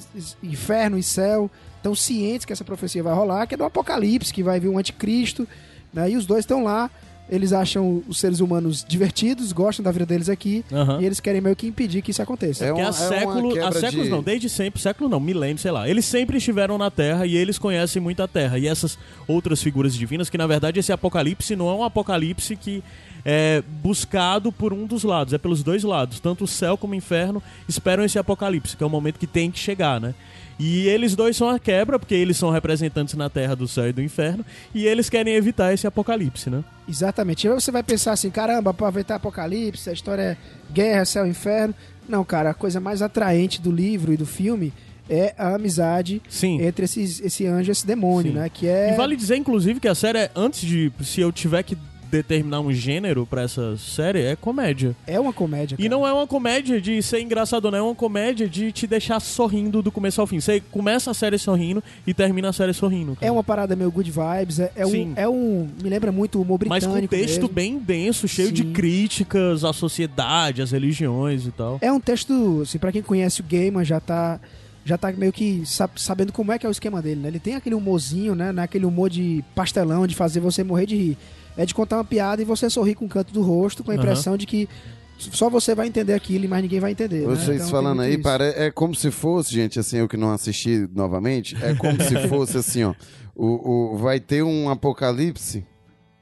inferno e céu, estão cientes que essa profecia vai rolar, que é do apocalipse, que vai vir um anticristo, né, e os dois estão lá, eles acham os seres humanos divertidos, gostam da vida deles aqui, Aham. e eles querem meio que impedir que isso aconteça. É Porque uma- há, é século, há séculos de- não, desde sempre, século não, milênio, sei lá. Eles sempre estiveram na Terra e eles conhecem muito a Terra. E essas outras figuras divinas, que na verdade esse apocalipse não é um apocalipse que é buscado por um dos lados, é pelos dois lados. Tanto o céu como o inferno esperam esse apocalipse, que é o momento que tem que chegar, né? E eles dois são a quebra, porque eles são representantes na Terra do céu e do inferno, e eles querem evitar esse apocalipse, né? Exatamente. E aí você vai pensar assim, caramba, aproveitar apocalipse, a história é guerra, céu, inferno. Não, cara, a coisa mais atraente do livro e do filme é a amizade Sim. entre esses, esse anjo e esse demônio, Sim. né? Que é. E vale dizer, inclusive, que a série, é, antes de. Se eu tiver que determinar um gênero pra essa série, é comédia. É uma comédia. E cara. não é uma comédia de ser engraçado, não. É uma comédia de te deixar sorrindo do começo ao fim. Você começa a série sorrindo e termina a série sorrindo. cara. É uma parada meio good vibes, é, é um, é um. Me lembra muito o humor Mas britânico. com um texto mesmo. bem denso, cheio de Sim. críticas à sociedade, às religiões e tal. É um texto, assim, pra quem conhece o Gaiman já tá. Já tá meio que sa- sabendo como é que é o esquema dele, né? Ele tem aquele humorzinho, né? Naquele humor de pastelão, de fazer você morrer de rir. É de contar uma piada e você sorrir com o canto do rosto, com a impressão de que só você vai entender aquilo e mais ninguém vai entender. né? Vocês Então, tem falando aí, pare... é como se fosse, gente, assim, eu que não assisti novamente, é como se fosse assim, ó. O, o, vai ter um apocalipse,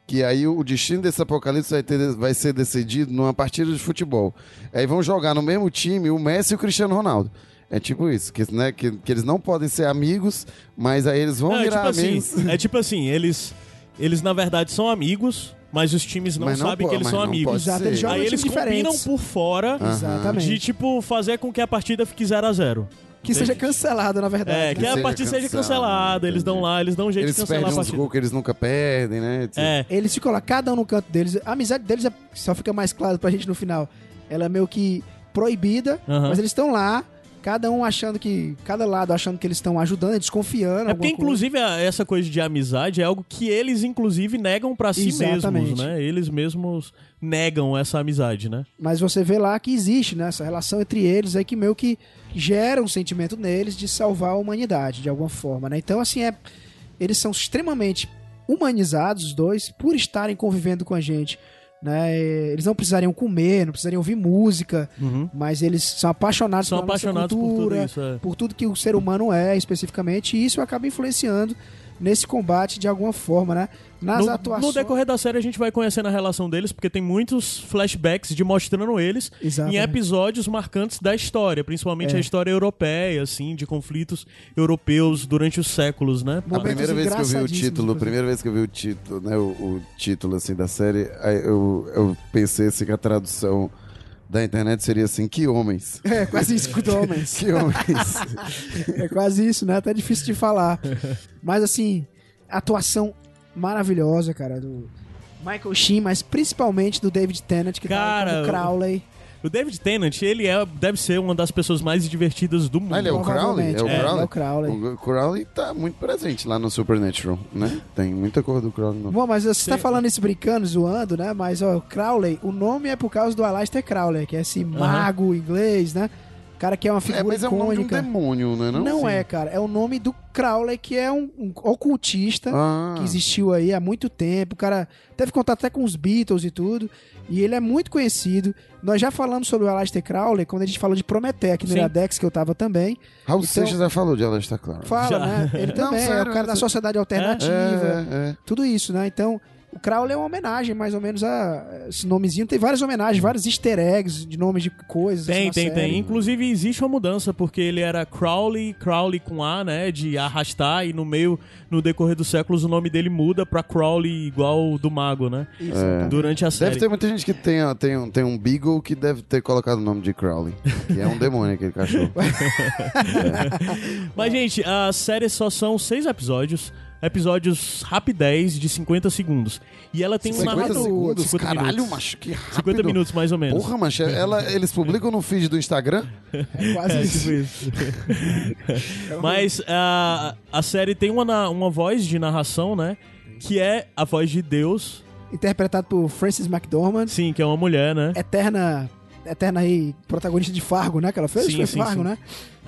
que aí o destino desse apocalipse vai, ter, vai ser decidido numa partida de futebol. Aí vão jogar no mesmo time o Messi e o Cristiano Ronaldo. É tipo isso, que, né, que, que eles não podem ser amigos, mas aí eles vão Não, é virar tipo assim, amigos. é tipo assim, eles, eles na verdade são amigos, mas os times não Mas não sabem po- que eles mas são não amigos. Exato, ser. eles jogam Aí eles times combinam diferentes. por fora Exatamente. de, tipo, fazer com que a partida fique 0 a 0 Que seja cancelado, na verdade. É, né? que a seja partida seja cancelada, eles dão lá, eles dão um jeito Eles de cancelar perdem a uns partida. gols que eles nunca perdem, né? É, Eles ficam lá, cada um no canto deles. A amizade deles é- só fica mais claro pra gente no final. Ela é meio que proibida, Aham. mas eles estão lá, Cada um achando que. Cada lado achando que eles estão ajudando, desconfiando. É porque, inclusive, a- essa coisa de amizade é algo que eles, inclusive, negam pra si Exatamente. mesmos, né? Eles mesmos negam essa amizade, né? Mas você vê lá que existe né, essa relação entre eles aí que meio que gera um sentimento neles de salvar a humanidade de alguma forma, né? Então, assim, é, eles são extremamente humanizados, os dois, por estarem convivendo com a gente. Né? Eles não precisariam comer, não precisariam ouvir música, mas eles são apaixonados São pela apaixonados por tudo cultura, isso, é. por tudo que o ser humano é especificamente, e isso acaba influenciando nesse combate de alguma forma, né? Nas No, atuações. no decorrer da série a gente vai conhecendo a relação deles, porque tem muitos flashbacks de mostrando eles Exatamente. em episódios marcantes da história, principalmente É. a história europeia, assim, de conflitos europeus durante os séculos, né? A primeira vez que eu vi o título, a primeira vez que eu vi o título, né, o, o título assim da série, aí eu, eu pensei assim que a tradução da internet seria assim, que homens. É, quase isso com homens. Que homens. É quase isso, né? Até difícil de falar. Mas assim, atuação maravilhosa, cara, do Michael Sheen, mas principalmente do David Tennant, que Cara, tá como Crowley. O David Tennant, ele é, deve ser uma das pessoas mais divertidas do mundo. Ah, ele é o Crowley? É o é, Crowley? ele é o Crowley. O Crowley tá muito presente lá no Supernatural, né? Tem muita cor do Crowley. No... Bom, mas você tá falando isso brincando, zoando, né? Mas, ó, Crowley, o nome é por causa do Aleister Crowley, que é esse mago inglês, né? Cara que é uma É, figura mas é o nome de um icônica. demônio, né? Não, Não Sim. é, cara. É o nome do Crowley, que é um, um ocultista Ah. que existiu aí há muito tempo. O cara teve contato até com os Beatles e tudo. E ele é muito conhecido. Nós já falamos sobre o Aleister Crowley quando a gente falou de Prometheus aqui no Sim. Iradex, que eu tava também. Raul Então- Seixas já falou de Aleister Crowley. Fala, Já. né? Ele Não, também é sério, o cara da é- sociedade alternativa. É, é. Tudo isso, né? Então, o Crowley é uma homenagem, mais ou menos, a esse nomezinho. Tem várias homenagens, vários easter eggs de nomes de coisas. Tem, tem, série. tem. Inclusive, existe uma mudança, porque ele era Crowley, Crowley com A, né? De arrastar, e no meio, no decorrer dos séculos, o nome dele muda pra Crowley igual o do Mago, né? Isso, Durante a série. Deve ter muita gente que tem, tem, um, tem um Beagle que deve ter colocado o nome de Crowley. Que é um demônio aquele cachorro. Mas, gente, a série só são seis episódios. Episódios rapidez de 50 segundos. E ela tem um 50 narrador. segundos? 50 Caralho, minutos. macho, que rápido. 50 minutos, mais ou menos. Porra, macho, ela, eles publicam no feed do Instagram? É quase É, isso. tipo isso. Mas a, a série tem uma, uma voz de narração, né? Que é a voz de Deus. Interpretado por Frances McDormand. Sim, que é uma mulher, né? eterna eterna aí protagonista de Fargo, né? Que ela fez, Sim, foi sim, Fargo, sim. né?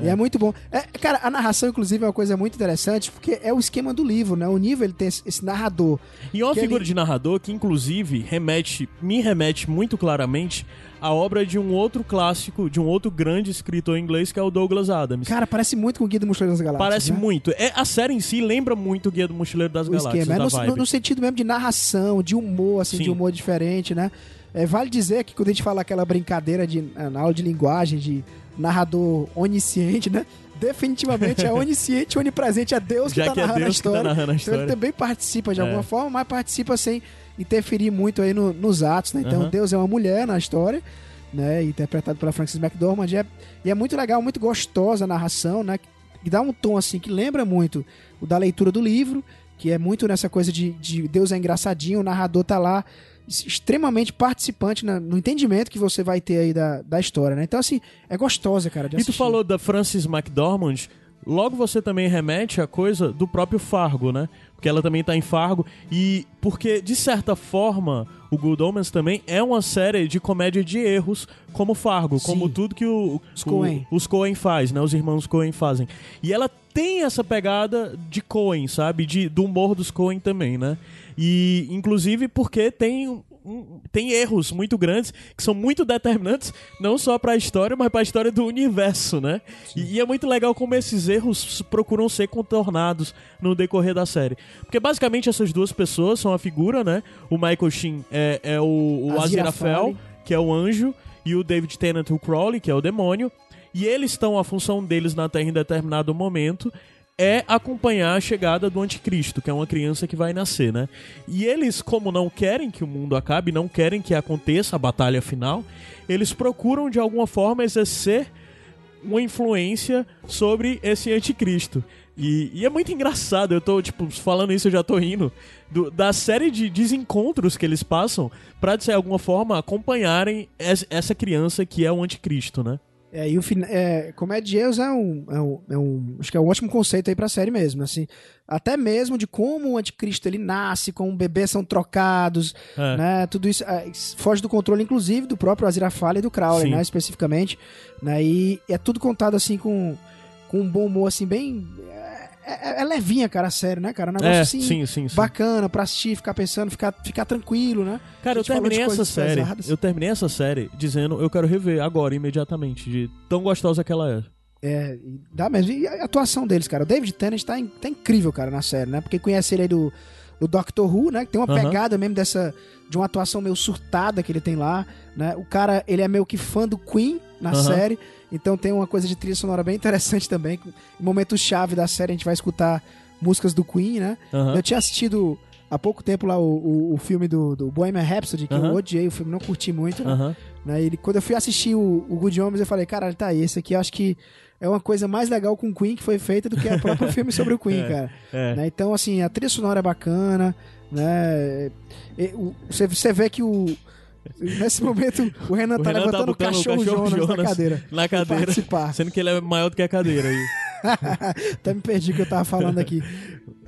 E é muito bom. É, cara, a narração, inclusive, é uma coisa muito interessante, porque é o esquema do livro, né? O nível ele tem esse, narrador. E é uma figura ele- de narrador que, inclusive, remete, me remete muito claramente à obra de um outro clássico, de um outro grande escritor inglês, que é o Douglas Adams. Cara, parece muito com o Guia do Mochileiro das Galáxias. Parece né? muito. É, a série em si lembra muito o Guia do Mochileiro das o Galáxias, esquema. É no- no sentido mesmo de narração, de humor, assim, Sim. de humor diferente, né? É, vale dizer que quando a gente fala aquela brincadeira de, na aula de linguagem, de narrador onisciente, né? Definitivamente é onisciente, onipresente, é Deus que Já tá que é narrando a Deus que tá história. narrando a Então história. ele também participa de É. alguma forma, mas participa sem interferir muito aí no- nos atos, né? Então Aham. Deus é uma mulher na história, né? Interpretado pela Frances McDormand. E é, e é muito legal, muito gostosa a narração, né? Que dá um tom assim que lembra muito o da leitura do livro, que é muito nessa coisa de, de Deus é engraçadinho, o narrador tá lá extremamente participante na- no entendimento que você vai ter aí da, da história, né? Então, assim, é gostosa, cara, de E tu falou da Frances McDormand, logo você também remete a coisa do próprio Fargo, né? Porque ela também tá em Fargo. E porque, de certa forma, o Good Omens também é uma série de comédia de erros, como Fargo, Sim. como tudo que o, Os o- Coen. os Coen faz, né? Os irmãos Coen fazem. E ela tem essa pegada de Coen, sabe? De, do humor dos Coen também, né? E, inclusive, porque tem um- tem erros muito grandes que são muito determinantes não só pra história, mas pra história do universo, né? E, e é muito legal como esses erros procuram ser contornados no decorrer da série. Porque basicamente essas duas pessoas são a figura, né? O Michael Sheen é, é o, o. Aziraphale, que é o anjo, e o David Tennant, o Crowley, que é o demônio. E eles estão, a função deles na Terra em determinado momento é acompanhar a chegada do anticristo, que é uma criança que vai nascer, né? E eles, como não querem que o mundo acabe, não querem que aconteça a batalha final, eles procuram de alguma forma exercer uma influência sobre esse anticristo. E, e é muito engraçado, eu tô, tipo, falando isso eu já tô rindo, do- da série de desencontros que eles passam pra, de alguma forma, acompanharem es- essa criança que é o anticristo, né? É, e o é, comédia de erros é um, é, um, é um- Acho que é um ótimo conceito aí pra série mesmo. Assim, até mesmo de como o anticristo ele nasce, como bebês são trocados, É. né? Tudo isso é, foge do controle, inclusive, do próprio Aziraphale e do Crowley, Sim. né? Especificamente. Né? E é tudo contado assim com, com um bom humor, assim, bem. É, é- é levinha, cara, a série, né, cara? Um negócio É, assim. sim, sim, sim. Bacana pra assistir, ficar pensando, ficar, ficar tranquilo, né? Cara, eu terminei essa série. pesadas. Eu terminei essa série dizendo eu quero rever agora, imediatamente, de tão gostosa que ela é. É, dá mesmo. E a atuação deles, cara. O David Tennant tá, in- tá incrível, cara, na série, né? Porque conhece ele aí do, do Doctor Who, né? Que tem uma pegada mesmo dessa. De uma atuação meio surtada que ele tem lá, né? O cara, ele é meio que fã do Queen na Aham. série. Então tem uma coisa de trilha sonora bem interessante também. Em momento-chave da série, a gente vai escutar músicas do Queen, né? Aham. Eu tinha assistido há pouco tempo lá o, o, o filme do, do Bohemian Rhapsody, que Aham. eu odiei o filme, não curti muito, né? Né? Ele, quando eu fui assistir o, o Good Homens, eu falei, caralho, tá aí, esse aqui eu acho que é uma coisa mais legal com o Queen que foi feita do que o próprio filme sobre o Queen, cara. É. Né? Então, assim, a trilha sonora é bacana, né? E, o- Você, você vê que o. Nesse momento, o Renan O tá Renan tá levantando o botando o cachorro, cachorro Jonas, na Jonas cadeira. Na cadeira. Participar. Sendo que ele é maior do que a cadeira aí. Até me perdi o que eu tava falando aqui.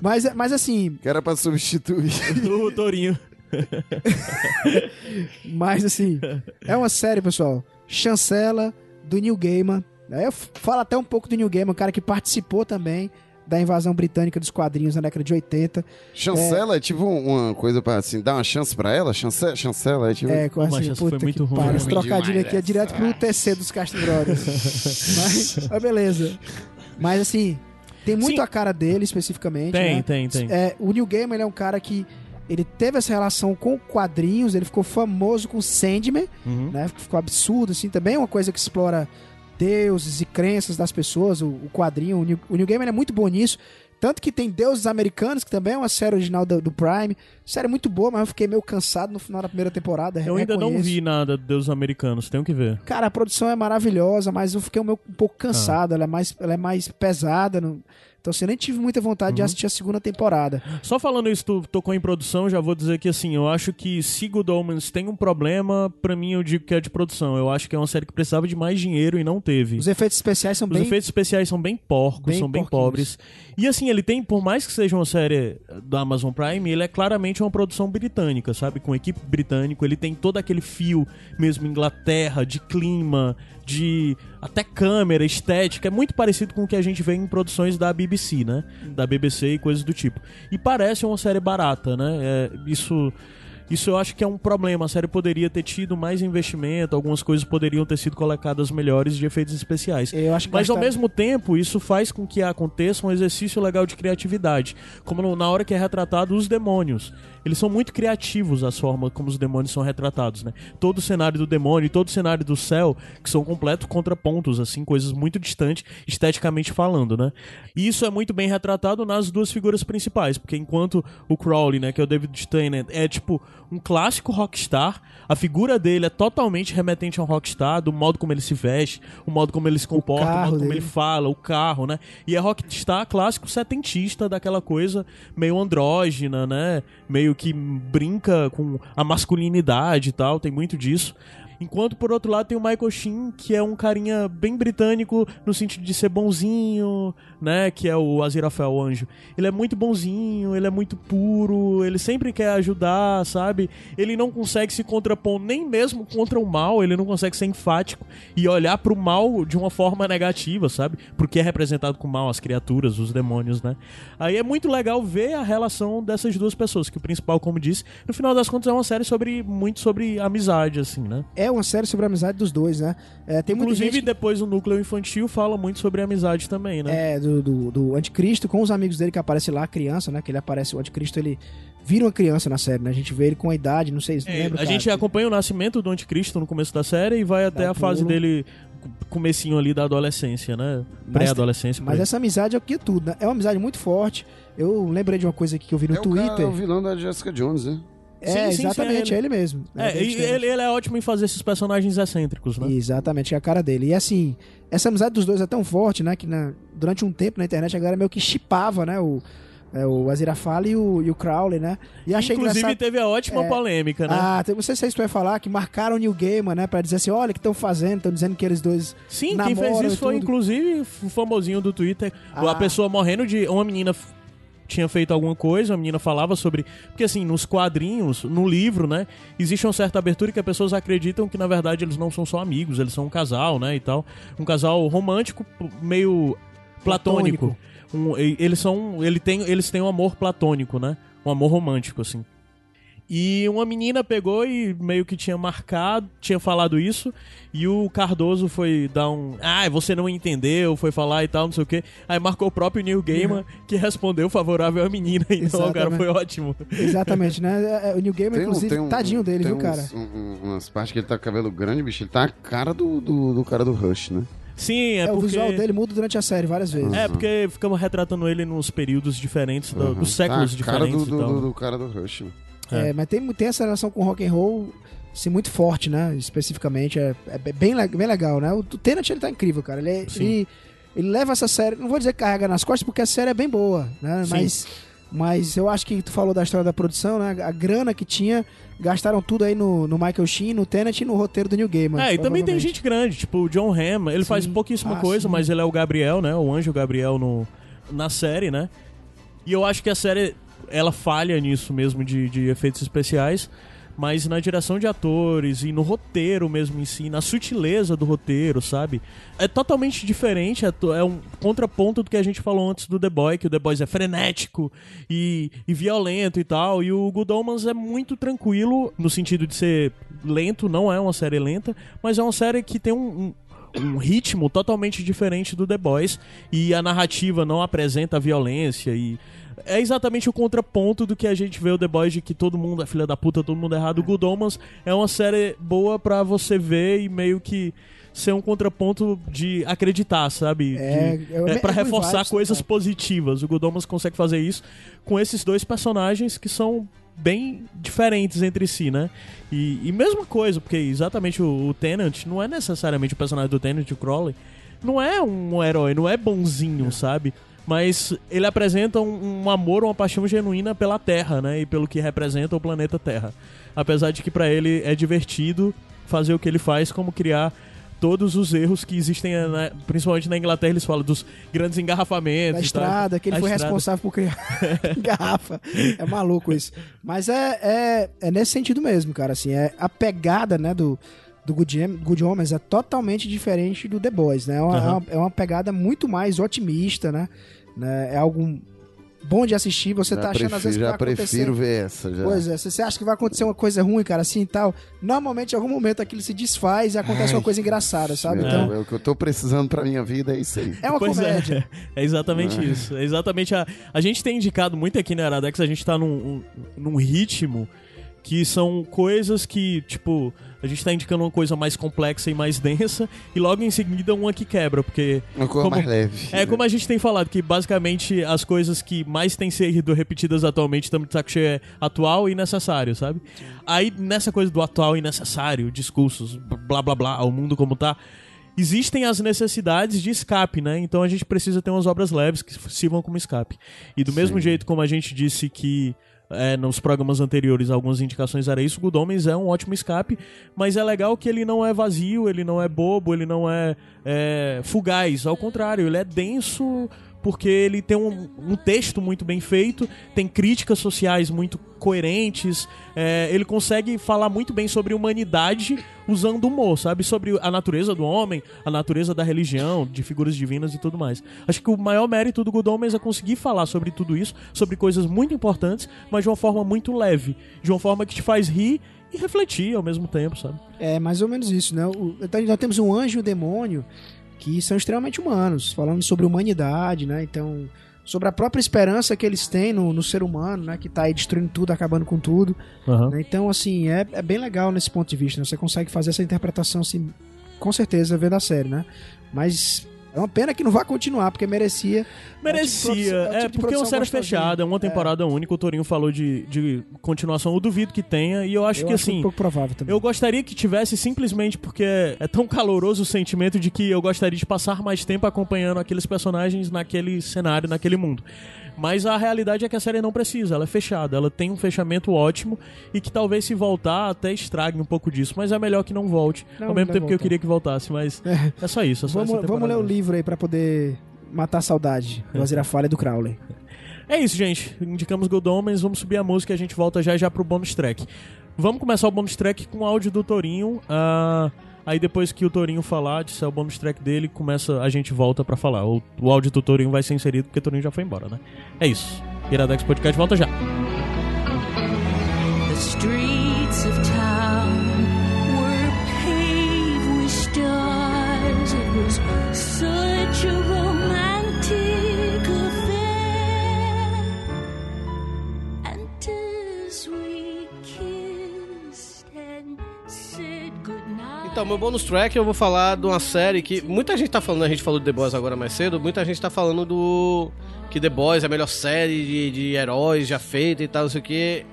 Mas, mas assim, Que era pra substituir. o Tourinho. Mas assim, é uma série, pessoal. Chancela do Neil Gaiman. Eu falo até um pouco do Neil Gaiman, um cara que participou também da invasão britânica dos quadrinhos na década de 80. Chancela é, tipo uma coisa pra assim, dar uma chance pra ela? Chancela, chancela é tipo. É, com assim, essa foi puta muito que ruim. pariu. Esse trocadilho aqui é direto pro TC dos Castro Brothers. mas, mas beleza. Mas assim, tem muito Sim. a cara dele especificamente. Tem, né? tem, tem. É, o Neil Gaiman ele é um cara que ele teve essa relação com quadrinhos, ele ficou famoso com Sandman, Uhum. né? Ficou absurdo, assim, também é uma coisa que explora deuses e crenças das pessoas, o, o quadrinho, o New, o New Gaiman é muito bom nisso, tanto que tem Deuses Americanos, que também é uma série original do, do Prime, série muito boa, mas eu fiquei meio cansado no final da primeira temporada, Eu ainda não vi nada dos americanos, tenho que ver. Cara, a produção é maravilhosa, mas eu fiquei um, pouco Ah. cansado, ela, é mais, ela é mais pesada, não- então assim, eu nem tive muita vontade Uhum. de assistir a segunda temporada. Só falando isso, tu tocou em produção, já vou dizer que assim, eu acho que se Good Omens tem um problema, pra mim eu digo que é de produção. Eu acho que é uma série que precisava de mais dinheiro e não teve. Os efeitos especiais são Os bem... efeitos especiais são bem porcos, bem são bem porquinhos. pobres. E assim, ele tem, por mais que seja uma série da Amazon Prime, ele é claramente uma produção britânica, sabe? Com equipe britânico, ele tem todo aquele fio mesmo Inglaterra, de clima, de até câmera, estética, é muito parecido com o que a gente vê em produções da BBC, né? Da BBC e coisas do tipo. E parece uma série barata, né? É, isso isso eu acho que é um problema. A série poderia ter tido mais investimento, algumas coisas poderiam ter sido colocadas melhores de efeitos especiais. Eu acho que Mas ao gastaram- mesmo tempo, isso faz com que aconteça um exercício legal de criatividade. Como na hora que é retratado os demônios. Eles são muito criativos as formas como os demônios são retratados, né? Todo o cenário do demônio e todo o cenário do céu, que são completos contrapontos, assim, coisas muito distantes, esteticamente falando, né? E isso é muito bem retratado nas duas figuras principais, porque enquanto o Crowley, né, que é o David Tennant, é tipo um clássico rockstar, a figura dele é totalmente remetente a um rockstar, do modo como ele se veste, o modo como ele se comporta, o, carro modo como dele. ele fala, o carro, né? E é rockstar clássico setentista, daquela coisa meio andrógina, né? Meio que brinca com a masculinidade e tal, tem muito disso. Enquanto, por outro lado, tem o Michael Sheen, que é um carinha bem britânico no sentido de ser bonzinho, né? Que é o Aziraphale, o anjo. Ele é muito bonzinho, ele é muito puro, ele sempre quer ajudar, sabe? Ele não consegue se contrapor nem mesmo contra o mal, ele não consegue ser enfático e olhar pro mal de uma forma negativa, sabe? Porque é representado com mal as criaturas, os demônios, né? Aí é muito legal ver a relação dessas duas pessoas, que o principal, como disse, no final das contas é uma série sobre muito sobre amizade, assim, né? É uma série sobre a amizade dos dois, né? É, tem muita Inclusive, gente... depois o núcleo infantil fala muito sobre amizade também, né? É, do, do, do anticristo com os amigos dele que aparece lá, criança, né? Que ele aparece, o anticristo, ele vira uma criança na série, né? A gente vê ele com a idade, não sei, não É, lembro, a cara. gente acompanha o nascimento do anticristo no começo da série e vai até Dá a fase pulo. dele, comecinho ali da adolescência, né? Mas- Pré-adolescência. Mas aí. essa amizade é o que é tudo, né? É uma amizade muito forte. Eu lembrei de uma coisa aqui que eu vi no é o, Twitter. cara, o vilão da Jessica Jones, né? É, Sim, sim, sim, exatamente, é é ele. ele, mesmo. É, e Tennant. ele, ele é ótimo em fazer esses personagens excêntricos, né? Exatamente, é a cara dele. E assim, essa amizade dos dois é tão forte, né? Que na- durante um tempo na internet a galera meio que chipava, né? O, É, o Aziraphale e o, e o Crowley, né? E achei Inclusive engraçado... teve a ótima É. polêmica, né? Ah, não sei se é tu vai falar, que marcaram o New Gamer, né? Pra dizer assim, olha o que estão fazendo, estão dizendo que eles dois Sim, quem fez isso foi inclusive o famosinho do Twitter. Ah. A pessoa morrendo de. Uma menina tinha feito alguma coisa, a menina falava sobre. Porque assim, nos quadrinhos, no livro, né? Existe uma certa abertura que as pessoas acreditam que na verdade eles não são só amigos, eles são um casal, né? E tal. Um casal romântico, meio platônico. Um- e- eles são. Ele tem, eles têm um amor platônico, né? Um amor romântico, assim. E uma menina pegou e meio que tinha marcado, tinha falado isso, e o Cardoso foi dar um. Ah, você não entendeu, foi falar e tal, não sei o quê. Aí marcou o próprio Neil Gaiman, que respondeu favorável à menina. Então o cara foi ótimo. Exatamente, né? É, é, O New Gamer, Tem um- inclusive, tem um- tadinho dele, tem viu, cara? uns- um- um- umas partes que ele tá com cabelo grande, bicho. Ele tá a cara do, do, do cara do Rush, né? Sim, é, É, o porque. visual dele muda durante a série várias vezes. É, porque ficamos retratando ele nos períodos diferentes, do- Uhum. dos séculos tá a cara diferentes do, e tal. do, do, do cara do Rush, né? É, mas tem, tem essa relação com rock and roll assim, muito forte, né? Especificamente. É, é bem, bem legal, né? O, Tenet, ele tá incrível, cara. Ele, é- ele, ele leva essa série, não vou dizer que carrega nas costas, porque a série é bem boa, né? Sim. Mas, mas eu acho que tu falou da história da produção, né? A grana que tinha, gastaram tudo aí no, no Michael Sheen, no Tenet e no roteiro do Neil Gaiman. É, e também tem gente grande, tipo o John Hamm, ele Sim. faz pouquíssima Ah, coisa, sim. mas ele é o Gabriel, né? O anjo Gabriel no, na série, né? E eu acho que a série, ela falha nisso mesmo de, de efeitos especiais, mas na direção de atores e no roteiro mesmo em si, na sutileza do roteiro, sabe? É totalmente diferente, é, é um contraponto do que a gente falou antes do The Boy, que o The Boys é frenético e, e violento e tal, e o Good Omens é muito tranquilo no sentido de ser lento, não é uma série lenta, mas é uma série que tem um- um, um ritmo totalmente diferente do The Boys e a narrativa não apresenta violência e é exatamente o contraponto do que a gente vê o The Boys de que todo mundo é filha da puta, todo mundo é errado. O Good Omens é uma série boa pra você ver e meio que ser um contraponto de acreditar, sabe? É, de, é- é, é para reforçar vibes, coisas total. positivas. O Good Omens consegue fazer isso com esses dois personagens que são bem diferentes entre si, né? E, e mesma coisa, porque exatamente o, o Tennant não é necessariamente o personagem do Tennant, o Crowley, não é um herói, não é bonzinho, sabe? Mas ele apresenta um, um amor, uma paixão genuína pela Terra, né? E pelo que representa o planeta Terra. Apesar de que pra ele é divertido fazer o que ele faz, como criar todos os erros que existem, né? principalmente na Inglaterra, eles falam dos grandes engarrafamentos. Da estrada, que ele foi estrada. responsável por criar garrafa. É maluco isso. Mas é, é, é nesse sentido mesmo, cara. Assim, é a pegada, né, do, do Good, Good Omens é totalmente diferente do The Boys, né? É uma, Aham. é uma- é uma pegada muito mais otimista, né? Né? É algo bom de assistir. Você já tá achando às vezes que já vai acontecer... prefiro ver essa. Já. Pois é, se você acha que vai acontecer uma coisa ruim, cara, assim e tal, normalmente em algum momento aquilo se desfaz e acontece Ai, uma coisa engraçada, sabe? Então, é o que eu tô precisando pra minha vida, é isso aí. é uma Pois comédia. É, é exatamente isso. É exatamente a. A gente tem indicado muito aqui na Aradex, a gente tá num, um- num ritmo que são coisas que, tipo, a gente tá indicando uma coisa mais complexa e mais densa, e logo em seguida uma que quebra, porque. Uma coisa como- mais leve. É como a gente tem falado, que basicamente as coisas que mais têm sido repetidas atualmente estamos de saco cheio é atual e necessário, sabe? Aí nessa coisa do atual e necessário, discursos, blá blá blá, o mundo como tá, existem as necessidades de escape, né? Então a gente precisa ter umas obras leves que sirvam como escape. E do mesmo Sim. jeito como a gente disse que é, nos programas anteriores algumas indicações era isso, Good Omens é um ótimo escape, mas é legal que ele não é vazio, ele não é bobo, ele não é, é, fugaz, ao contrário, ele é denso porque ele tem um, um texto muito bem feito, tem críticas sociais muito coerentes, é, ele consegue falar muito bem sobre humanidade usando humor, sabe? Sobre a natureza do homem, a natureza da religião, de figuras divinas e tudo mais. Acho que o maior mérito do Good é conseguir falar sobre tudo isso, sobre coisas muito importantes, mas de uma forma muito leve, de uma forma que te faz rir e refletir ao mesmo tempo, sabe? É mais ou menos isso, né? O, nós temos um anjo e um demônio que são extremamente humanos, falando sobre humanidade, né? Então, sobre a própria esperança que eles têm no, no ser humano, né? Que tá aí destruindo tudo, acabando com tudo. né? Então, assim, é, é bem legal nesse ponto de vista. né? Você consegue fazer essa interpretação, assim, com certeza, vendo a série, né? Mas é uma pena que não vai continuar, porque merecia. Merecia, É o tipo produção- é o é, tipo porque é uma produção série fechada, é uma temporada única, o Torinho falou de, de continuação, eu duvido que tenha, e eu acho eu que acho assim, um pouco provável também. eu gostaria que tivesse simplesmente porque é tão caloroso o sentimento de que eu gostaria de passar mais tempo acompanhando aqueles personagens naquele cenário, naquele mundo. Mas a realidade é que a série não precisa, ela é fechada, ela tem um fechamento ótimo e que talvez se voltar até estrague um pouco disso, mas é melhor que não volte. Não, Ao mesmo tempo que eu voltar. queria que voltasse, mas é, só isso. É só Vamos, vamos ler o livro aí pra poder matar a saudade do Aziraphale e do Crowley. É isso, gente. Indicamos Good Omens, vamos subir a música e a gente volta já já pro bônus track. Vamos começar o bônus track com o áudio do Torinho. ah, aí depois que o Torinho falar, disser o bônus track dele, começa, a gente volta pra falar. O, o áudio do Torinho vai ser inserido porque o Torinho já foi embora, né? É isso. Iradex Podcast volta já. The streets Então, meu bônus track eu vou falar de uma série que muita gente tá falando, a gente falou de The Boys agora mais cedo, muita gente tá falando do que The Boys é a melhor série de, de heróis já feita e tal, não sei o que.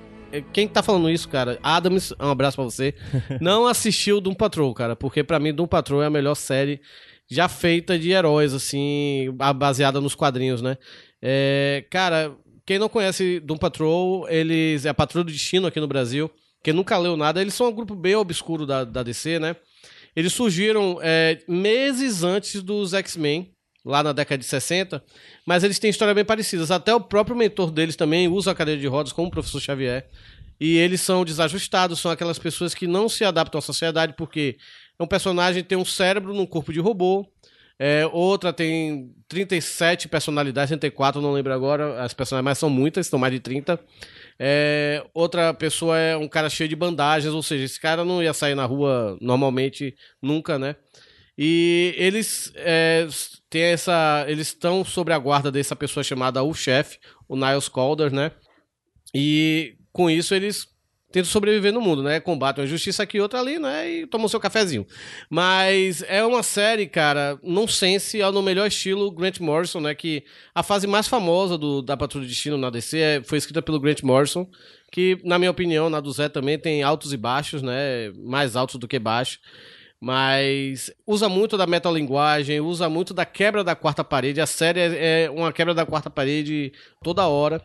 Quem tá falando isso, cara? Adams, um abraço pra você. Não assistiu Doom Patrol, cara, porque pra mim Doom Patrol é a melhor série já feita de heróis, assim, baseada nos quadrinhos, né? É, cara, quem não conhece Doom Patrol, eles é a Patrulha do Destino aqui no Brasil. Quem nunca leu nada, eles são um grupo bem obscuro da, da DC, né? Eles surgiram é, meses antes dos X-Men, lá na década de 60, mas eles têm histórias bem parecidas. Até o próprio mentor deles também usa a cadeira de rodas como o professor Xavier. E eles são desajustados, são aquelas pessoas que não se adaptam à sociedade porque um personagem tem um cérebro num corpo de robô, é, outra tem 37 personalidades, 34, não lembro agora, as personagens mas são muitas, são mais de 30. É, outra pessoa é um cara cheio de bandagens, ou seja, esse cara não ia sair na rua normalmente, nunca, né? E eles é, têm essa. Eles estão sob a guarda dessa pessoa chamada o chefe, o Niles Calder, né? E com isso eles tentam sobreviver no mundo, né? Combatem uma justiça aqui, outra ali, né? E tomam seu cafezinho. Mas é uma série, cara, nonsense, é no melhor estilo Grant Morrison, né? Que a fase mais famosa do, da Patrulha de Destino na DC é- foi escrita pelo Grant Morrison, que, na minha opinião, na do Zé também tem altos e baixos, né? Mais altos do que baixos. Mas usa muito da metalinguagem, usa muito da quebra da quarta parede. A série é é uma quebra da quarta parede toda hora.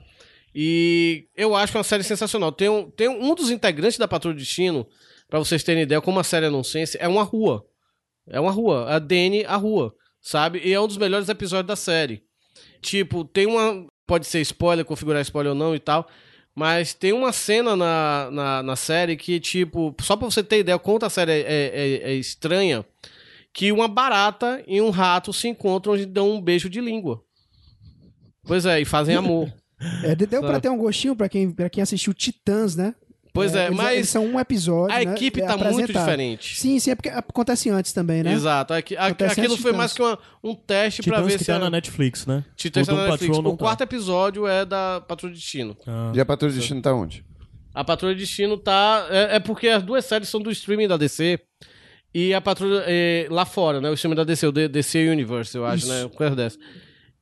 E eu acho que é uma série sensacional. Tem um, tem um dos integrantes da Patrulha do Destino, pra vocês terem ideia, como a série é nonsense, é uma rua. É uma rua. A Danny, a rua. Sabe? E é um dos melhores episódios da série. Tipo, tem uma. Pode ser spoiler, configurar spoiler ou não e tal. Mas tem uma cena na, na, na série que, tipo, só pra você ter ideia quanto a série é, é- é estranha, que uma barata e um rato se encontram e dão um beijo de língua. Pois é, e fazem amor. É, deu pra ter um gostinho pra quem, pra quem assistiu Titãs, né? Pois é, eles, mas Eles são um episódio. a né, equipe é tá muito diferente. Sim, sim, é porque acontece antes também, né? Exato. Aqui- a- Acontece aquilo foi mais que uma- um teste pra Titãs ver que se tá a- na Netflix, né? Titãs o tá na Netflix. O tá. quarto episódio é da Patrulha de Destino. Ah. E a Patrulha de Destino tá onde? A Patrulha de Destino tá. É, é porque as duas séries são do streaming da DC. E a Patrulha. é, lá fora, né? O streaming da DC, o DC Universe, eu acho, Isso. né? Coisa dessa.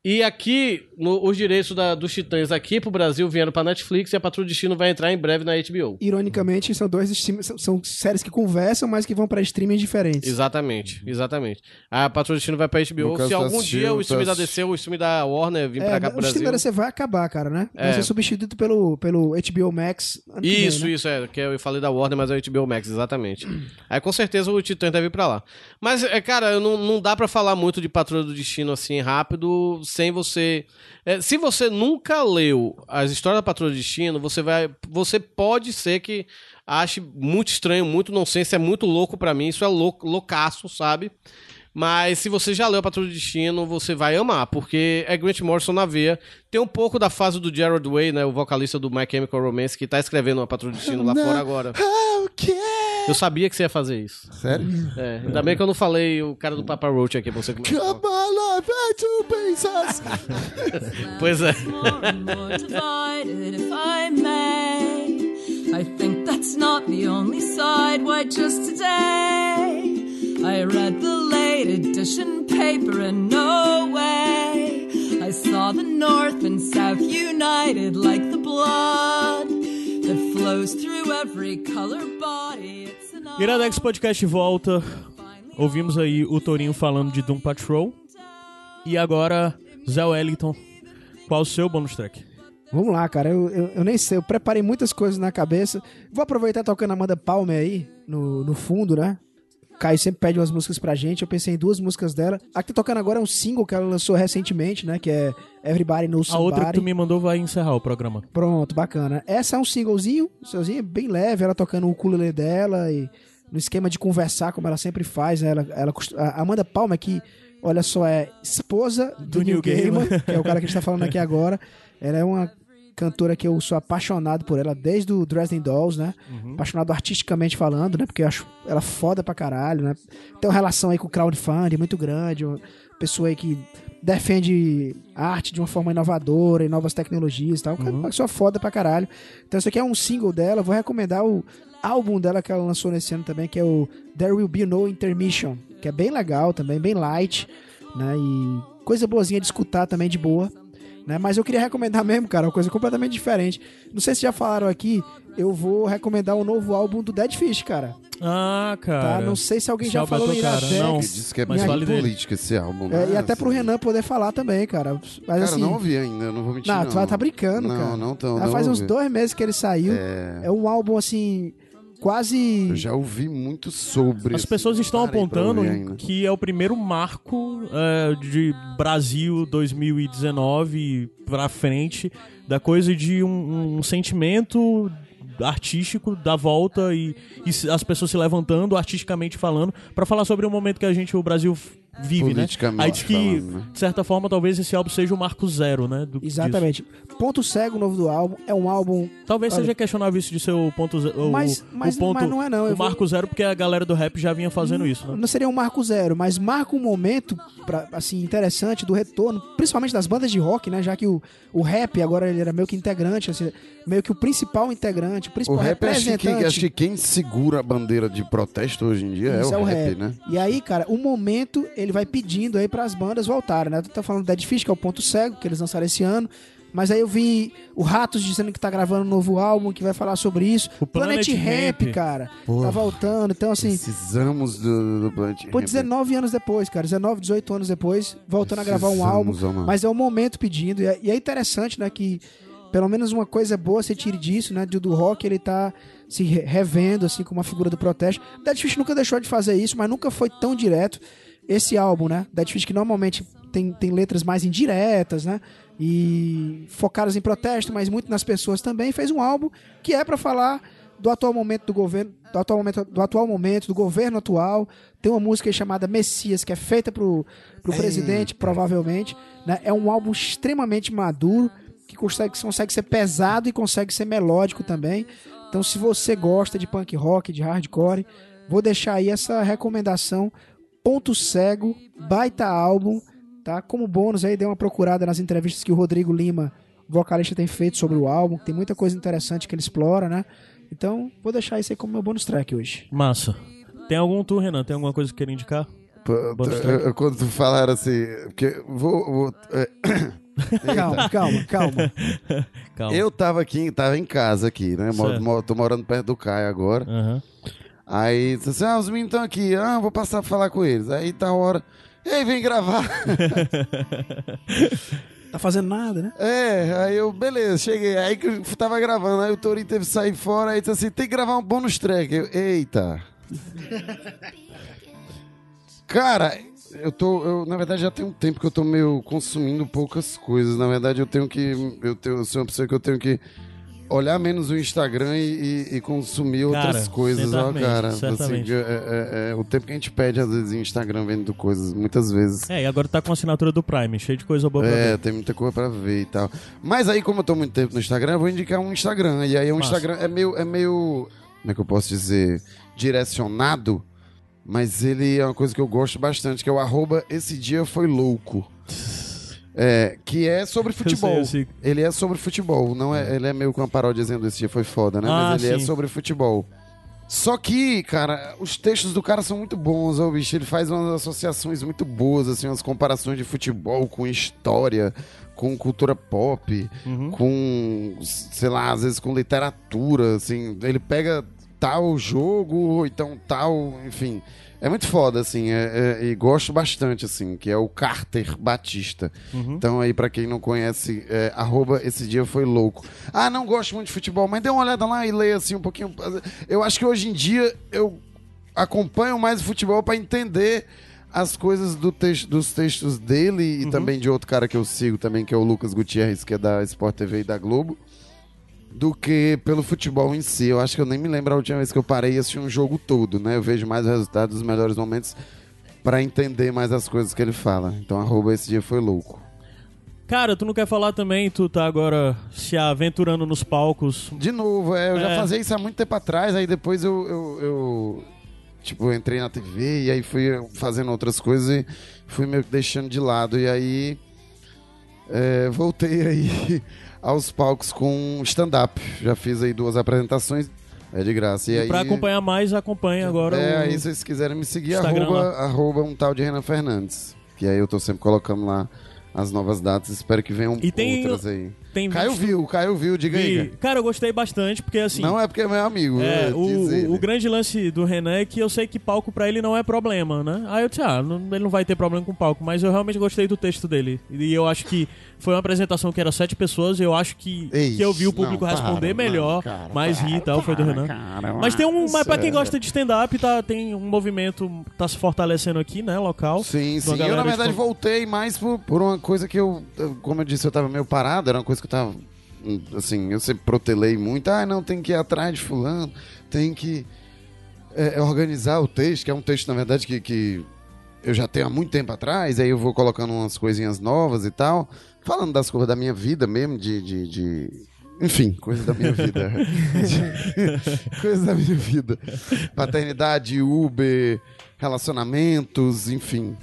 E aqui, no- os direitos da- dos Titãs aqui pro Brasil vieram pra Netflix e a Patrulha de Destino vai entrar em breve na HBO. Ironicamente, são dois stream- são, são séries que conversam, mas que vão pra streamings diferentes. Exatamente, exatamente. A Patrulha de Destino vai pra HBO. Se algum dia o tu streaming da DC ou o streaming da Warner vir pra cá pro o stream da Brasil. DC vai acabar, cara, né? Vai É. ser substituído pelo, pelo HBO Max. que vem, Isso, né? isso, é. Que eu falei da Warner, mas é o HBO Max, exatamente. Aí com certeza o Titã deve ir pra lá. Mas, é, cara, não, não dá pra falar muito de Patrulha do Destino assim rápido, sem você. é, se você nunca leu as histórias da Patrulha do Destino, você vai. Você pode ser que ache muito estranho, muito nonsense, é muito louco pra mim. Isso é louco, loucaço, sabe? Mas se você já leu a Patrulha do Destino, você vai amar, porque é Grant Morrison na veia. Tem um pouco da fase do Gerard Way, né, o vocalista do My Chemical Romance, que tá escrevendo a Patrulha do Destino lá fora agora. Eu sabia que você ia fazer isso. Sério? É, ainda bem que eu não falei o cara do Papa Roach aqui pra você começar. É two pieces. Pois é. more and more divided, if I may. I think that's not the only side. Why, just today I read the late edition paper, and no way I saw the North and South united like the blood that flows through every color body. It's an Iradex Podcast volta. Ouvimos aí o Torinho falando de Doom Patrol. E agora, Zé Wellington qual o seu bônus track? Vamos lá, cara. Eu, eu, eu nem sei. Eu preparei muitas coisas na cabeça. Vou aproveitar tocando Amanda Palmer aí, no, no fundo, né? Caio sempre pede umas músicas pra gente. Eu pensei em duas músicas dela. A que tá tocando agora é um single que ela lançou recentemente, né? Que é Everybody Knows A Somebody. outra que tu me mandou vai encerrar o programa. Pronto, bacana. Essa é um singlezinho, singlezinho bem leve, ela tocando o ukulele dela e no esquema de conversar, como ela sempre faz. né? Ela, ela, a Amanda Palmer, que, olha só, é esposa do, Do Neil Gaiman, Gaiman. que é o cara que a gente tá falando aqui agora. Ela é uma cantora que eu sou apaixonado por ela desde o Dresden Dolls, né? Apaixonado artisticamente falando, né? Porque eu acho ela foda pra caralho, né? Tem uma relação aí com o crowdfunding muito grande, uma pessoa aí que defende arte de uma forma inovadora e novas tecnologias e tal. Uma pessoa foda pra caralho. Então isso aqui é um single dela, vou recomendar o álbum dela que ela lançou nesse ano também, que é o There Will Be No Intermission, que é bem legal também, bem light, né? E coisa boazinha de escutar também de boa. Né? Mas eu queria recomendar mesmo, cara, uma coisa completamente diferente. Não sei se já falaram aqui, eu vou recomendar o novo álbum do Dead Fish, cara. Ah, Tá? cara. Não sei se alguém já é falou. Iradex. Não. Que diz que é Mas bem fale dele. político esse álbum. É, né? e até pro Assim, Renan poder falar também, cara. Mas Cara, assim. não ouvi ainda, eu não vou mentir. não, Não, tu vai tá brincando, não, cara. Não, tão, Já não faz uns ouvi. dois meses que ele saiu. É, um álbum assim. Quase. Eu já ouvi muito sobre. As pessoas estão apontando que é o primeiro marco é, de Brasil 2019 pra frente da coisa de um, um sentimento artístico da volta e, e as pessoas se levantando artisticamente falando pra falar sobre o momento que a gente o Brasil vive, né? Politicamente Aí diz que falando, né? de certa forma talvez esse álbum seja o marco zero, né? do- disso. Exatamente. Ponto Cego, novo do álbum. É um álbum. Talvez Olha- seja questionável isso de ser o ponto zero. Mas- o, mas- o ponto, mas não é não, eu O vou- marco zero porque a galera do rap já vinha fazendo isso, né? Não seria um marco zero, mas marca um momento pra, assim, interessante do retorno, principalmente das bandas de rock, né? Já que o, o rap agora ele era meio que integrante, assim, meio que o principal integrante, o O principal rap, acho que, representante. quem, acho que quem segura a bandeira de protesto hoje em dia Isso é o rap, né? E aí, cara, o momento ele vai pedindo aí pras bandas voltarem, né? Tu tá falando do Dead Fish, que é o Ponto Cego, que eles lançaram esse ano. Mas aí eu vi o Ratos dizendo que tá gravando um novo álbum que vai falar sobre isso. O Planet Rap, Ramp. cara, Porra. tá voltando. Então, assim, Precisamos do, do Planet Pô, Ramp. 19 anos depois, cara, 19, 18 anos depois, voltando a gravar um álbum. mano. Mas é o momento pedindo. E é, e é interessante, né, que pelo menos uma coisa boa você tire disso, né, do, do rock ele tá se re- revendo, assim, como uma figura do protesto. Dead Fish nunca deixou de fazer isso, mas nunca foi tão direto. Esse álbum, né, Dead Fish que normalmente tem, tem letras mais indiretas, né, e focadas em protesto, mas muito nas pessoas também, fez um álbum que é pra falar do atual momento do governo, do atual momento, do atual momento, do governo atual. Tem uma música chamada Messias, que é feita pro, pro presidente, provavelmente. Né? É um álbum extremamente maduro, que consegue, consegue ser pesado e consegue ser melódico também. Então, se você gosta de punk rock, de hardcore, vou deixar aí essa recomendação. Ponto Cego, baita álbum, tá? Como bônus aí, dei uma procurada nas entrevistas que o Rodrigo Lima, vocalista, tem feito sobre o álbum. Tem muita coisa interessante que ele explora, né? Então, vou deixar isso aí como meu bônus track hoje. Massa. Tem algum tu, Renan? Tem alguma coisa que queira indicar? Pô, eu- Quando tu falaram assim, porque vou, vou- é, Calma, calma, calma. Calma. eu tava aqui, tava em casa aqui, né? Moro- tô morando perto do Caio agora. Aham. Aí, disse assim, ah, os meninos estão aqui, ah, vou passar a falar com eles. Aí tá a hora, ei, vem gravar. Tá fazendo nada, né? É, aí eu, beleza, cheguei. Aí que eu tava gravando, aí o Torinho teve que sair fora, aí disse assim, tem que gravar um bônus track. Eu, eita. Cara, eu tô, eu, na verdade já tem um tempo que eu tô meio consumindo poucas coisas. Na verdade eu tenho que, eu, tenho, eu sou uma pessoa que eu tenho que olhar menos o Instagram e, e- consumir outras Cara, coisas, ó, cara. certamente. é- é- é o tempo que a gente pede às vezes em Instagram vendo coisas, muitas vezes. É, e agora tá com a assinatura do Prime, cheio de coisa boa pra É, ver. tem muita coisa pra ver e tal. Mas aí, como eu tô muito tempo no Instagram, eu vou indicar um Instagram. E aí, o Massa. Instagram é meio, é meio. Como é que eu posso dizer? Direcionado. Mas ele é uma coisa que eu gosto bastante, que é o arroba Esse Dia Foi Louco. É, que é sobre futebol. Eu sei, eu sei. Ele é sobre futebol, não é, ele é meio com uma paródia dizendo esse dia foi foda, né? Ah, Mas ele é sim. sobre futebol. Só que, cara, os textos do cara são muito bons, ó, bicho. Ele faz umas associações muito boas, assim, umas comparações de futebol com história, com cultura pop, Uhum. com, sei lá, às vezes com literatura, assim. Ele pega tal jogo, ou então tal, enfim. É muito foda, assim, é- é- e gosto bastante, assim, que é o Carter Batista. Então aí, pra quem não conhece, é, arroba esse dia foi louco. Ah, não gosto muito de futebol, mas dê uma olhada lá e leia, assim, um pouquinho. Eu acho que hoje em dia eu acompanho mais o futebol pra entender as coisas do texto, dos textos dele e também de outro cara que eu sigo também, que é o Lucas Gutierrez, que é da Sport TV e da Globo, do que pelo futebol em si. Eu acho que eu nem me lembro a última vez que eu parei e assisti um jogo todo, né? Eu vejo mais o resultado dos melhores momentos pra entender mais as coisas que ele fala. Então, arroba esse dia foi louco. Cara, tu não quer falar também, tu tá agora se aventurando nos palcos. De novo, é, eu já É. fazia isso há muito tempo atrás, aí depois eu, eu, eu, tipo, entrei na TV e aí fui fazendo outras coisas e fui meio que deixando de lado. E aí é, voltei aí aos palcos com stand-up. Já fiz aí duas apresentações, é de graça. E, E aí, pra acompanhar mais, acompanha agora é, o... aí se vocês quiserem me seguir, Instagram arroba, lá. arroba um tal de Renan Fernandes. Que aí eu tô sempre colocando lá as novas datas, espero que venham E tem- outras aí. Tem Caio visto- viu, Caio viu, diga aí. Cara, eu gostei bastante, porque assim. Não é porque é meu amigo. É, o, o, grande lance do Renan é que eu sei que palco pra ele não é problema, né? Aí eu disse, ah, não- ele não vai ter problema com palco, mas eu realmente gostei do texto dele. E eu acho que foi uma apresentação que era sete pessoas, e eu acho que, que eu vi o público não, para, responder não, melhor, cara, mais para, rir e tal, foi do para, Renan. cara, mas tem um. Mas pra quem gosta de stand-up, tá, tem um movimento, tá se fortalecendo aqui, né, local. Sim, de sim. Eu, na de verdade, fo- voltei mais por, por uma coisa que eu, eu- como eu disse, eu tava meio parado, era uma coisa que eu tava, assim, eu sempre protelei muito. Ah, não, tem que ir atrás de fulano, tem que é, organizar o texto, que é um texto, na verdade, que, que eu já tenho há muito tempo atrás, aí eu vou colocando umas coisinhas novas e tal, falando das coisas da minha vida mesmo, de... de, de- Enfim, coisas da minha vida. Coisas da minha vida. Paternidade, Uber, relacionamentos, enfim.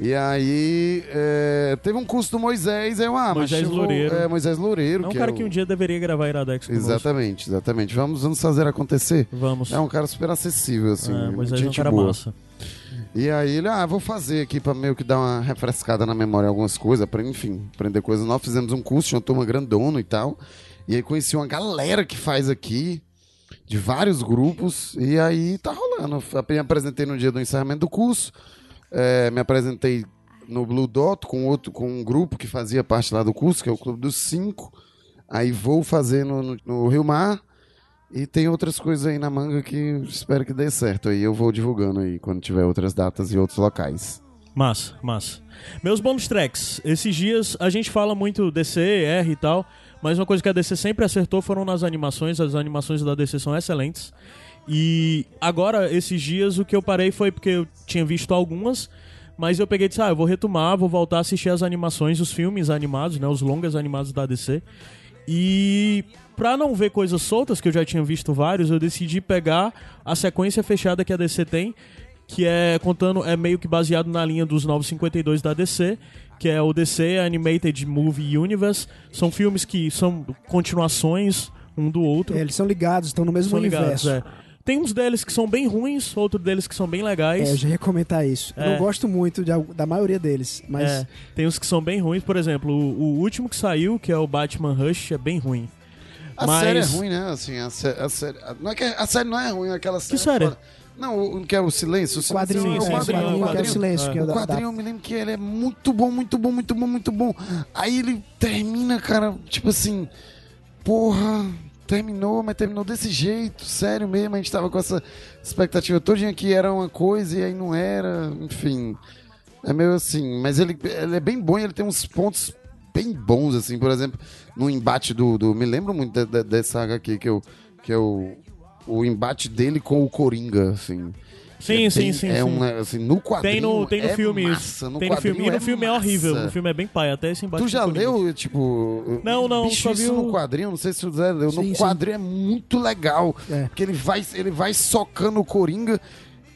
E aí, é, teve um curso do Moisés, eu, ah, Moisés mas Loureiro. É, Moisés Loureiro. É um que cara é que o- um dia deveria gravar Iradex conosco. Exatamente, exatamente. Vamos, vamos fazer acontecer. Vamos. É um cara super acessível, assim. É, Moisés é um gente cara boa. massa. E aí ele, ah, vou fazer aqui pra meio que dar uma refrescada na memória algumas coisas, pra, enfim, aprender coisas novas. Fizemos um curso, tinha uma turma grandona e tal. E aí conheci uma galera que faz aqui, de vários grupos, e aí tá rolando. Eu me apresentei no dia do encerramento do curso, é, me apresentei no Blue Dot com outro, com um grupo que fazia parte lá do curso, que é o Clube dos Cinco. Aí vou fazer no, no, no Rio Mar. E tem outras coisas aí na manga que espero que dê certo. Aí eu vou divulgando aí quando tiver outras datas e outros locais. Massa, massa. Meus bônus tracks. Esses dias a gente fala muito DC, R e tal, mas uma coisa que a DC sempre acertou foram nas animações. As animações da DC são excelentes. E agora, esses dias, o que eu parei foi porque eu tinha visto algumas, mas eu peguei e disse, ah, eu vou retomar, vou voltar a assistir as animações, os filmes animados, né, os longas animados da DC. E pra não ver coisas soltas, que eu já tinha visto vários, eu decidi pegar a sequência fechada que a DC tem, que é contando, é meio que baseado na linha dos 952 da DC, que é o DC Animated Movie Universe. São filmes que são continuações um do outro. É, eles são ligados, estão no mesmo são ligados, universo. é. Tem uns deles que são bem ruins, outros deles que são bem legais. É, eu já ia comentar isso. Eu É. não gosto muito de da maioria deles, mas É, tem uns que são bem ruins, por exemplo, o, o último que saiu, que é o Batman Rush, é bem ruim. A Mas- série é ruim, né? Assim, a, sé- a série. a- Não é que a série não é ruim, é aquela série. série? fora- Não, o que é o silêncio. o quadrinho, Sim, é, o sim, quadrinho, é, o que é silêncio. É. Que é o quadrinho, eu me lembro que ele é muito bom, muito bom, muito bom, muito bom. Aí ele termina, cara, tipo assim, porra, terminou, mas terminou desse jeito, sério mesmo. A gente tava com essa expectativa todinha que era uma coisa e aí não era, enfim. É meio assim, mas ele, ele é bem bom e ele tem uns pontos bem bons, assim, por exemplo, no embate do. do me lembro muito de- de- dessa HQ que eu. Que é o, o embate dele com o Coringa, assim. Sim, É sim, bem- sim. É sim. um, assim, no quadrinho. Tem no, tem no é filme isso. Massa, no tem no filme. E no filme é horrível. No filme é bem pai, até esse embate. Tu já o Coringa. leu, tipo. Não, não, bicho, só isso vi o- no quadrinho, não sei se tu já leu. Sim, no sim. quadrinho é muito legal. É. Porque ele vai, ele vai socando o Coringa.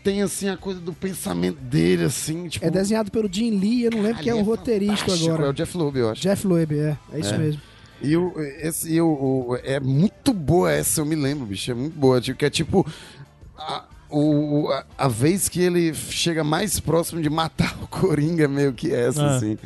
Tem, assim, a coisa do pensamento dele, assim, tipo. É desenhado pelo Jim Lee, eu não lembro quem é o ali roteirista fantástico, É agora. o Jeff Loeb, eu acho. Jeff Loeb, é. É isso É. mesmo. E o, esse, e o, o- é muito boa essa, eu me lembro, bicho. É muito boa. Tipo, que é tipo. A, o, a, a vez que ele chega mais próximo de matar o Coringa, meio que essa, Ah. assim.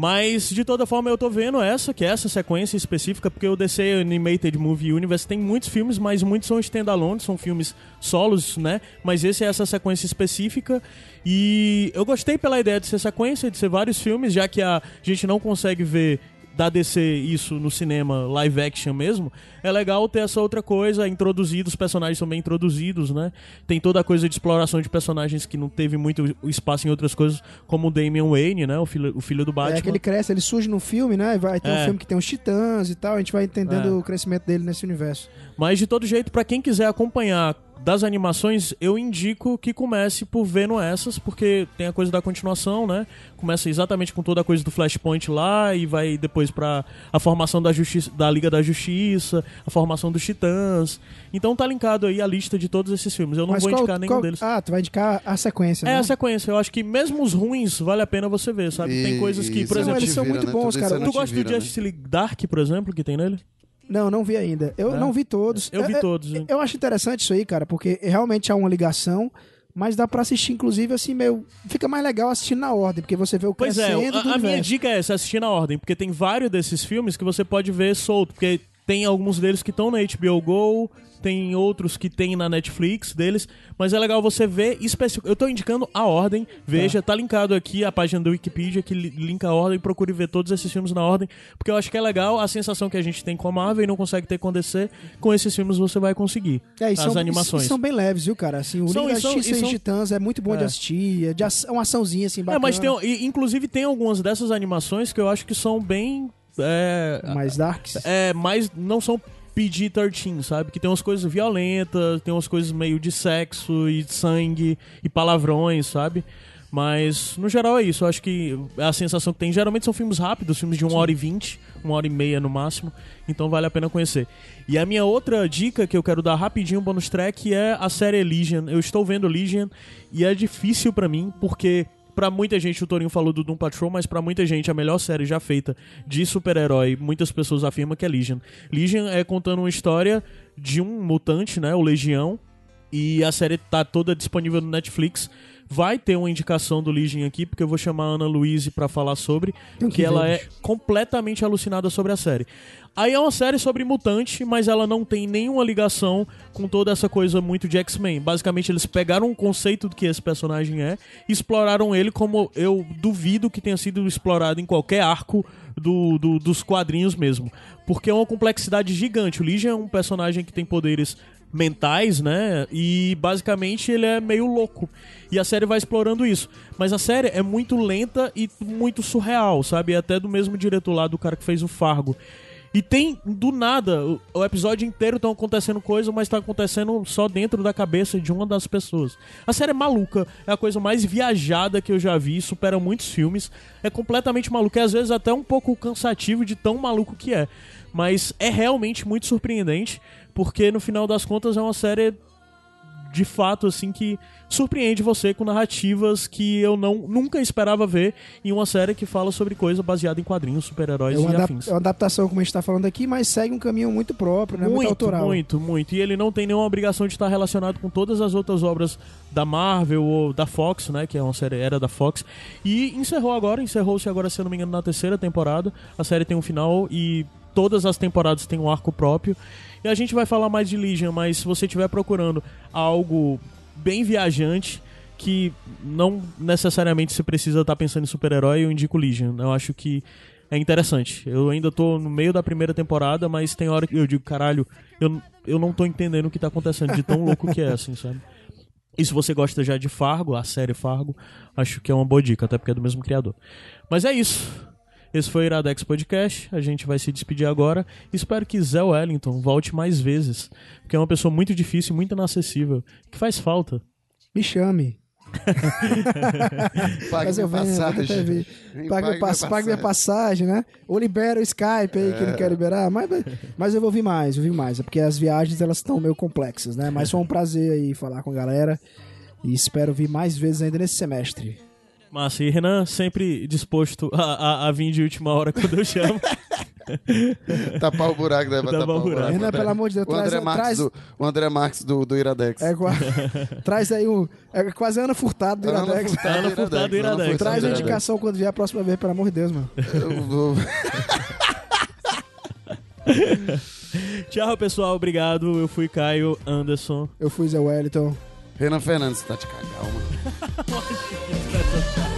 Mas, de toda forma, eu tô vendo essa, que é essa sequência específica, porque o DC Animated Movie Universe tem muitos filmes, mas muitos são standalone, são filmes solos, né? Mas esse é essa sequência específica. E eu gostei pela ideia de ser sequência, de ser vários filmes, já que a gente não consegue ver da DC isso no cinema live action mesmo, é legal ter essa outra coisa introduzida, os personagens são bem introduzidos, né? Tem toda a coisa de exploração de personagens que não teve muito espaço em outras coisas, como o Damian Wayne, né? O filho, o filho do Batman. É que ele cresce, ele surge no filme, né? E Vai ter É. um filme que tem os titãs e tal, a gente vai entendendo o crescimento dele nesse universo. Mas de todo jeito, pra quem quiser acompanhar das animações, eu indico que comece por vendo essas, porque tem a coisa da continuação, né? Começa exatamente com toda a coisa do Flashpoint lá e vai depois pra a formação da, justiça, da Liga da Justiça, a formação dos Titãs. Então tá linkado aí a lista de todos esses filmes. Eu não Mas vou qual- indicar nenhum qual- deles. Ah, tu vai indicar a sequência, É né? a sequência. Eu acho que mesmo os ruins vale a pena você ver, sabe? tem E- coisas que, por não exemplo, eles são vira, muito né? bons, Tudo cara. tu gosta do vira, né? Justice League Dark, por exemplo, que tem nele? Não, não vi ainda. Eu É? não vi todos. Eu vi É, é, todos, hein? Eu acho interessante isso aí, cara, porque realmente há uma ligação, mas dá pra assistir, inclusive, assim, meio. Fica mais legal assistindo na ordem, porque você vê o Pois é, crescendo a, do a minha dica é essa, assistir na ordem, porque tem vários desses filmes que você pode ver solto, porque tem alguns deles que estão na HBO Go, tem outros que tem na Netflix deles, mas é legal você ver específico. Eu tô indicando a ordem, veja, tá linkado aqui a página do Wikipedia que li- linka a ordem, procure ver todos esses filmes na ordem, porque eu acho que é legal a sensação que a gente tem com a Marvel e não consegue ter com a DC, com esses filmes você vai conseguir. É, as são, animações. são bem leves, viu, cara? Assim, o São- Liga e são- Justiça e e são- Titãs é muito bom de É. assistir, é de aç- é uma açãozinha, assim, É, bacana. mas tem, e, inclusive tem algumas dessas animações que eu acho que são bem é, Mais darks. é, mais não são PG-13, sabe? Que tem umas coisas violentas, tem umas coisas meio de sexo e de sangue e palavrões, sabe? Mas, no geral, é isso. Eu acho que é a sensação que tem. Geralmente são filmes rápidos, filmes de uma hora e vinte, uma hora e meia no máximo. Então vale a pena conhecer. E a minha outra dica que eu quero dar rapidinho, bônus track, é a série Legion. Eu estou vendo Legion e é difícil pra mim, porque Pra muita gente, o Torinho falou do Doom Patrol, mas pra muita gente, a melhor série já feita de super-herói, muitas pessoas afirmam que é Legion. Legion é contando uma história de um mutante, né, o Legião, e a série tá toda disponível no Netflix. Vai ter uma indicação do Legion aqui, porque eu vou chamar a Ana Luiz pra falar sobre, Tem que, que ela é completamente alucinada sobre a série. Aí é uma série sobre mutante, mas ela não tem nenhuma ligação com toda essa coisa muito de X-Men. Basicamente, eles pegaram um conceito do que esse personagem é e exploraram ele como eu duvido que tenha sido explorado em qualquer arco do, do- dos quadrinhos mesmo. Porque é uma complexidade gigante. O Legion é um personagem que tem poderes mentais, né? E basicamente ele é meio louco. E a série vai explorando isso. Mas a série é muito lenta e muito surreal, sabe? É até do mesmo diretor lá, do cara que fez o Fargo. E tem, do nada, o, episódio inteiro estão acontecendo coisas, mas tá acontecendo só dentro da cabeça de uma das pessoas. A série é maluca, é a coisa mais viajada que eu já vi, supera muitos filmes. É completamente maluca, e às vezes até um pouco cansativo de tão maluco que é. Mas é realmente muito surpreendente, porque no final das contas é uma série de fato assim que surpreende você com narrativas que eu não nunca esperava ver em uma série que fala sobre coisa baseada em quadrinhos, super-heróis É e afins. é uma adaptação, como a gente tá falando aqui, mas segue um caminho muito próprio, né? Muito, Muito, autoral. muito, muito. E ele não tem nenhuma obrigação de estar relacionado com todas as outras obras da Marvel ou da Fox, né? Que é uma série era da Fox. E encerrou agora, encerrou-se agora, se eu não me engano, na terceira temporada. A série tem um final e todas as temporadas têm um arco próprio. E a gente vai falar mais de Legion, mas se você estiver procurando algo bem viajante, que não necessariamente você precisa estar pensando em super-herói, eu indico Legion. Eu acho que é interessante. Eu ainda tô no meio da primeira temporada, mas tem hora que eu digo, caralho, eu, eu não tô entendendo o que tá acontecendo, de tão louco que é, assim, sabe? E se você gosta já de Fargo, a série Fargo, acho que é uma boa dica, até porque é do mesmo criador. Mas é isso. Esse foi o Iradex Podcast. A gente vai se despedir agora. Espero que Zé Wellington volte mais vezes, porque é uma pessoa muito difícil, muito inacessível, que faz falta. Me chame. Pague minha passagem. Pague, minha pass- minha pague minha passagem, né? Ou libera o Skype aí, que É. não quer liberar. Mas, mas eu vou vir mais, eu vou vir mais. É porque as viagens, elas estão meio complexas, né? Mas foi um prazer aí falar com a galera. E espero vir mais vezes ainda nesse semestre. Massa, e Renan sempre disposto a, a, a vir de última hora quando eu chamo. Tapar o buraco, né? Tapar tapar o buraco. buraco. Renan, pelo amor de Deus, O traz, André Marques, traz, do, o André Marques do, do Iradex. é, qua- traz aí um. É quase Ana Furtado do Ana Iradex. Furtado Ana Furtado do Iradex. Ana Traz a indicação quando vier a próxima vez, pelo amor de Deus, mano. Eu vou- Tchau, pessoal. Obrigado. Eu fui Caio Anderson. Eu fui Zé Wellington. Renan Fernandes, tá de calma. You